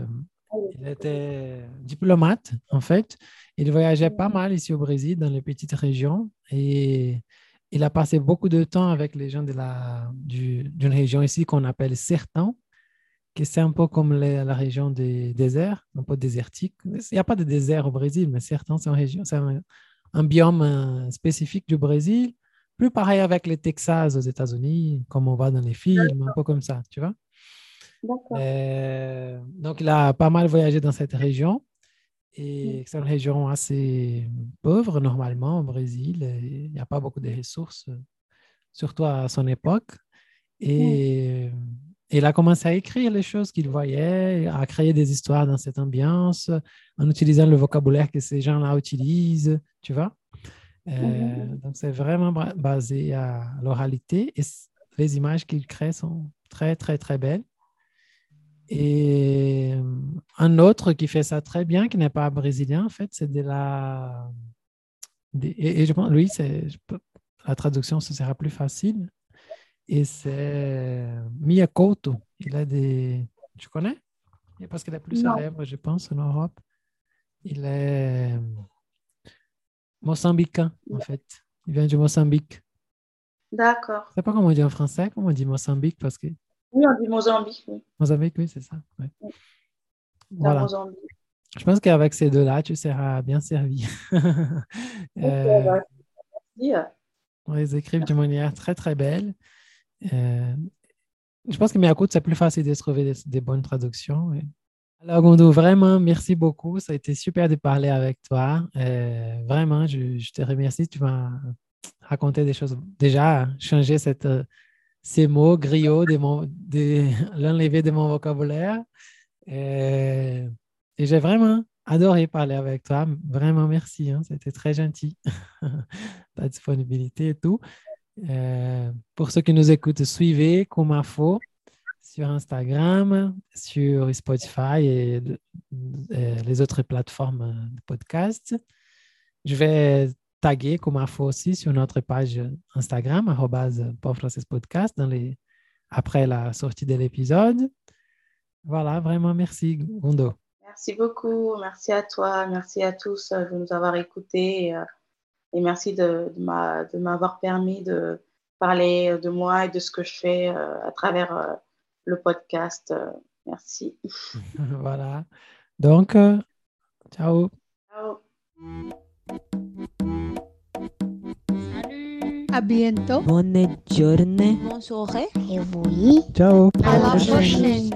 il était diplomate, en fait. Il voyageait pas mal ici au Brésil, dans les petites régions. Et il a passé beaucoup de temps avec les gens de la, du- d'une région ici qu'on appelle Sertão, qui c'est un peu comme les- la région des déserts, un peu désertique. Il n'y a pas de désert au Brésil, mais Sertão, c'est une région, c'est un, un biome euh, spécifique du Brésil. Plus pareil avec les Texas aux États-Unis, comme on voit dans les films, un peu comme ça, tu vois. D'accord. Euh, donc, il a pas mal voyagé dans cette région. Et c'est une région assez pauvre normalement au Brésil. et Il n'y a pas beaucoup de ressources, euh, surtout à son époque. Et il a commencé à écrire les choses qu'il voyait, à créer des histoires dans cette ambiance, en utilisant le vocabulaire que ces gens-là utilisent, tu vois. Euh, Mhm. Donc, c'est vraiment basé à l'oralité et les images qu'il crée sont très, très, très belles. Et un autre qui fait ça très bien, qui n'est pas brésilien, en fait, c'est de la. et, et je pense, lui, c'est, la traduction, ce sera plus facile. Et c'est Miyakoto. Il a des. Tu connais? Parce qu'il est plus Non. célèbre, je pense, en Europe. Il est mozambicain, en fait. Il vient du Mozambique. D'accord. Je sais pas comment on dit en français, comment on dit Mozambique, parce que Oui, on dit Mozambique. Oui. Mozambique, oui, c'est ça. ouais. Voilà. Mozambique. Je pense qu'avec ces deux-là, tu seras bien servi. Euh, on les écrit d'une manière très, très belle. Euh, je pense que Miyakoto, c'est plus facile de trouver des, des bonnes traductions. oui. Alors, Gondo, vraiment, merci beaucoup. Ça a été super de parler avec toi. Euh, vraiment, je, je te remercie. Tu m'as raconté des choses. Déjà, changer cette, euh, ces mots griots, de de l'enlever de mon vocabulaire. Et j'ai vraiment adoré parler avec toi. Vraiment, merci. hein. C'était très gentil. Ta disponibilité et tout. Euh, pour ceux qui nous écoutent, suivez Kumafo sur Instagram, sur Spotify et les autres plateformes de podcast. Je vais taguer Kumafo aussi sur notre page Instagram, Podcast, dans les, après la sortie de l'épisode. Voilà, vraiment merci, Gondo. Merci beaucoup. Merci à toi. Merci à tous euh, de nous avoir écoutés. Et, euh, et merci de, de m'a- de m'avoir permis de parler de moi et de ce que je fais euh, à travers le podcast. Merci. voilà. Donc, ciao. Ciao. À bientôt. Bonne journée. Bonne soirée. Et oui. Ciao. À la prochaine.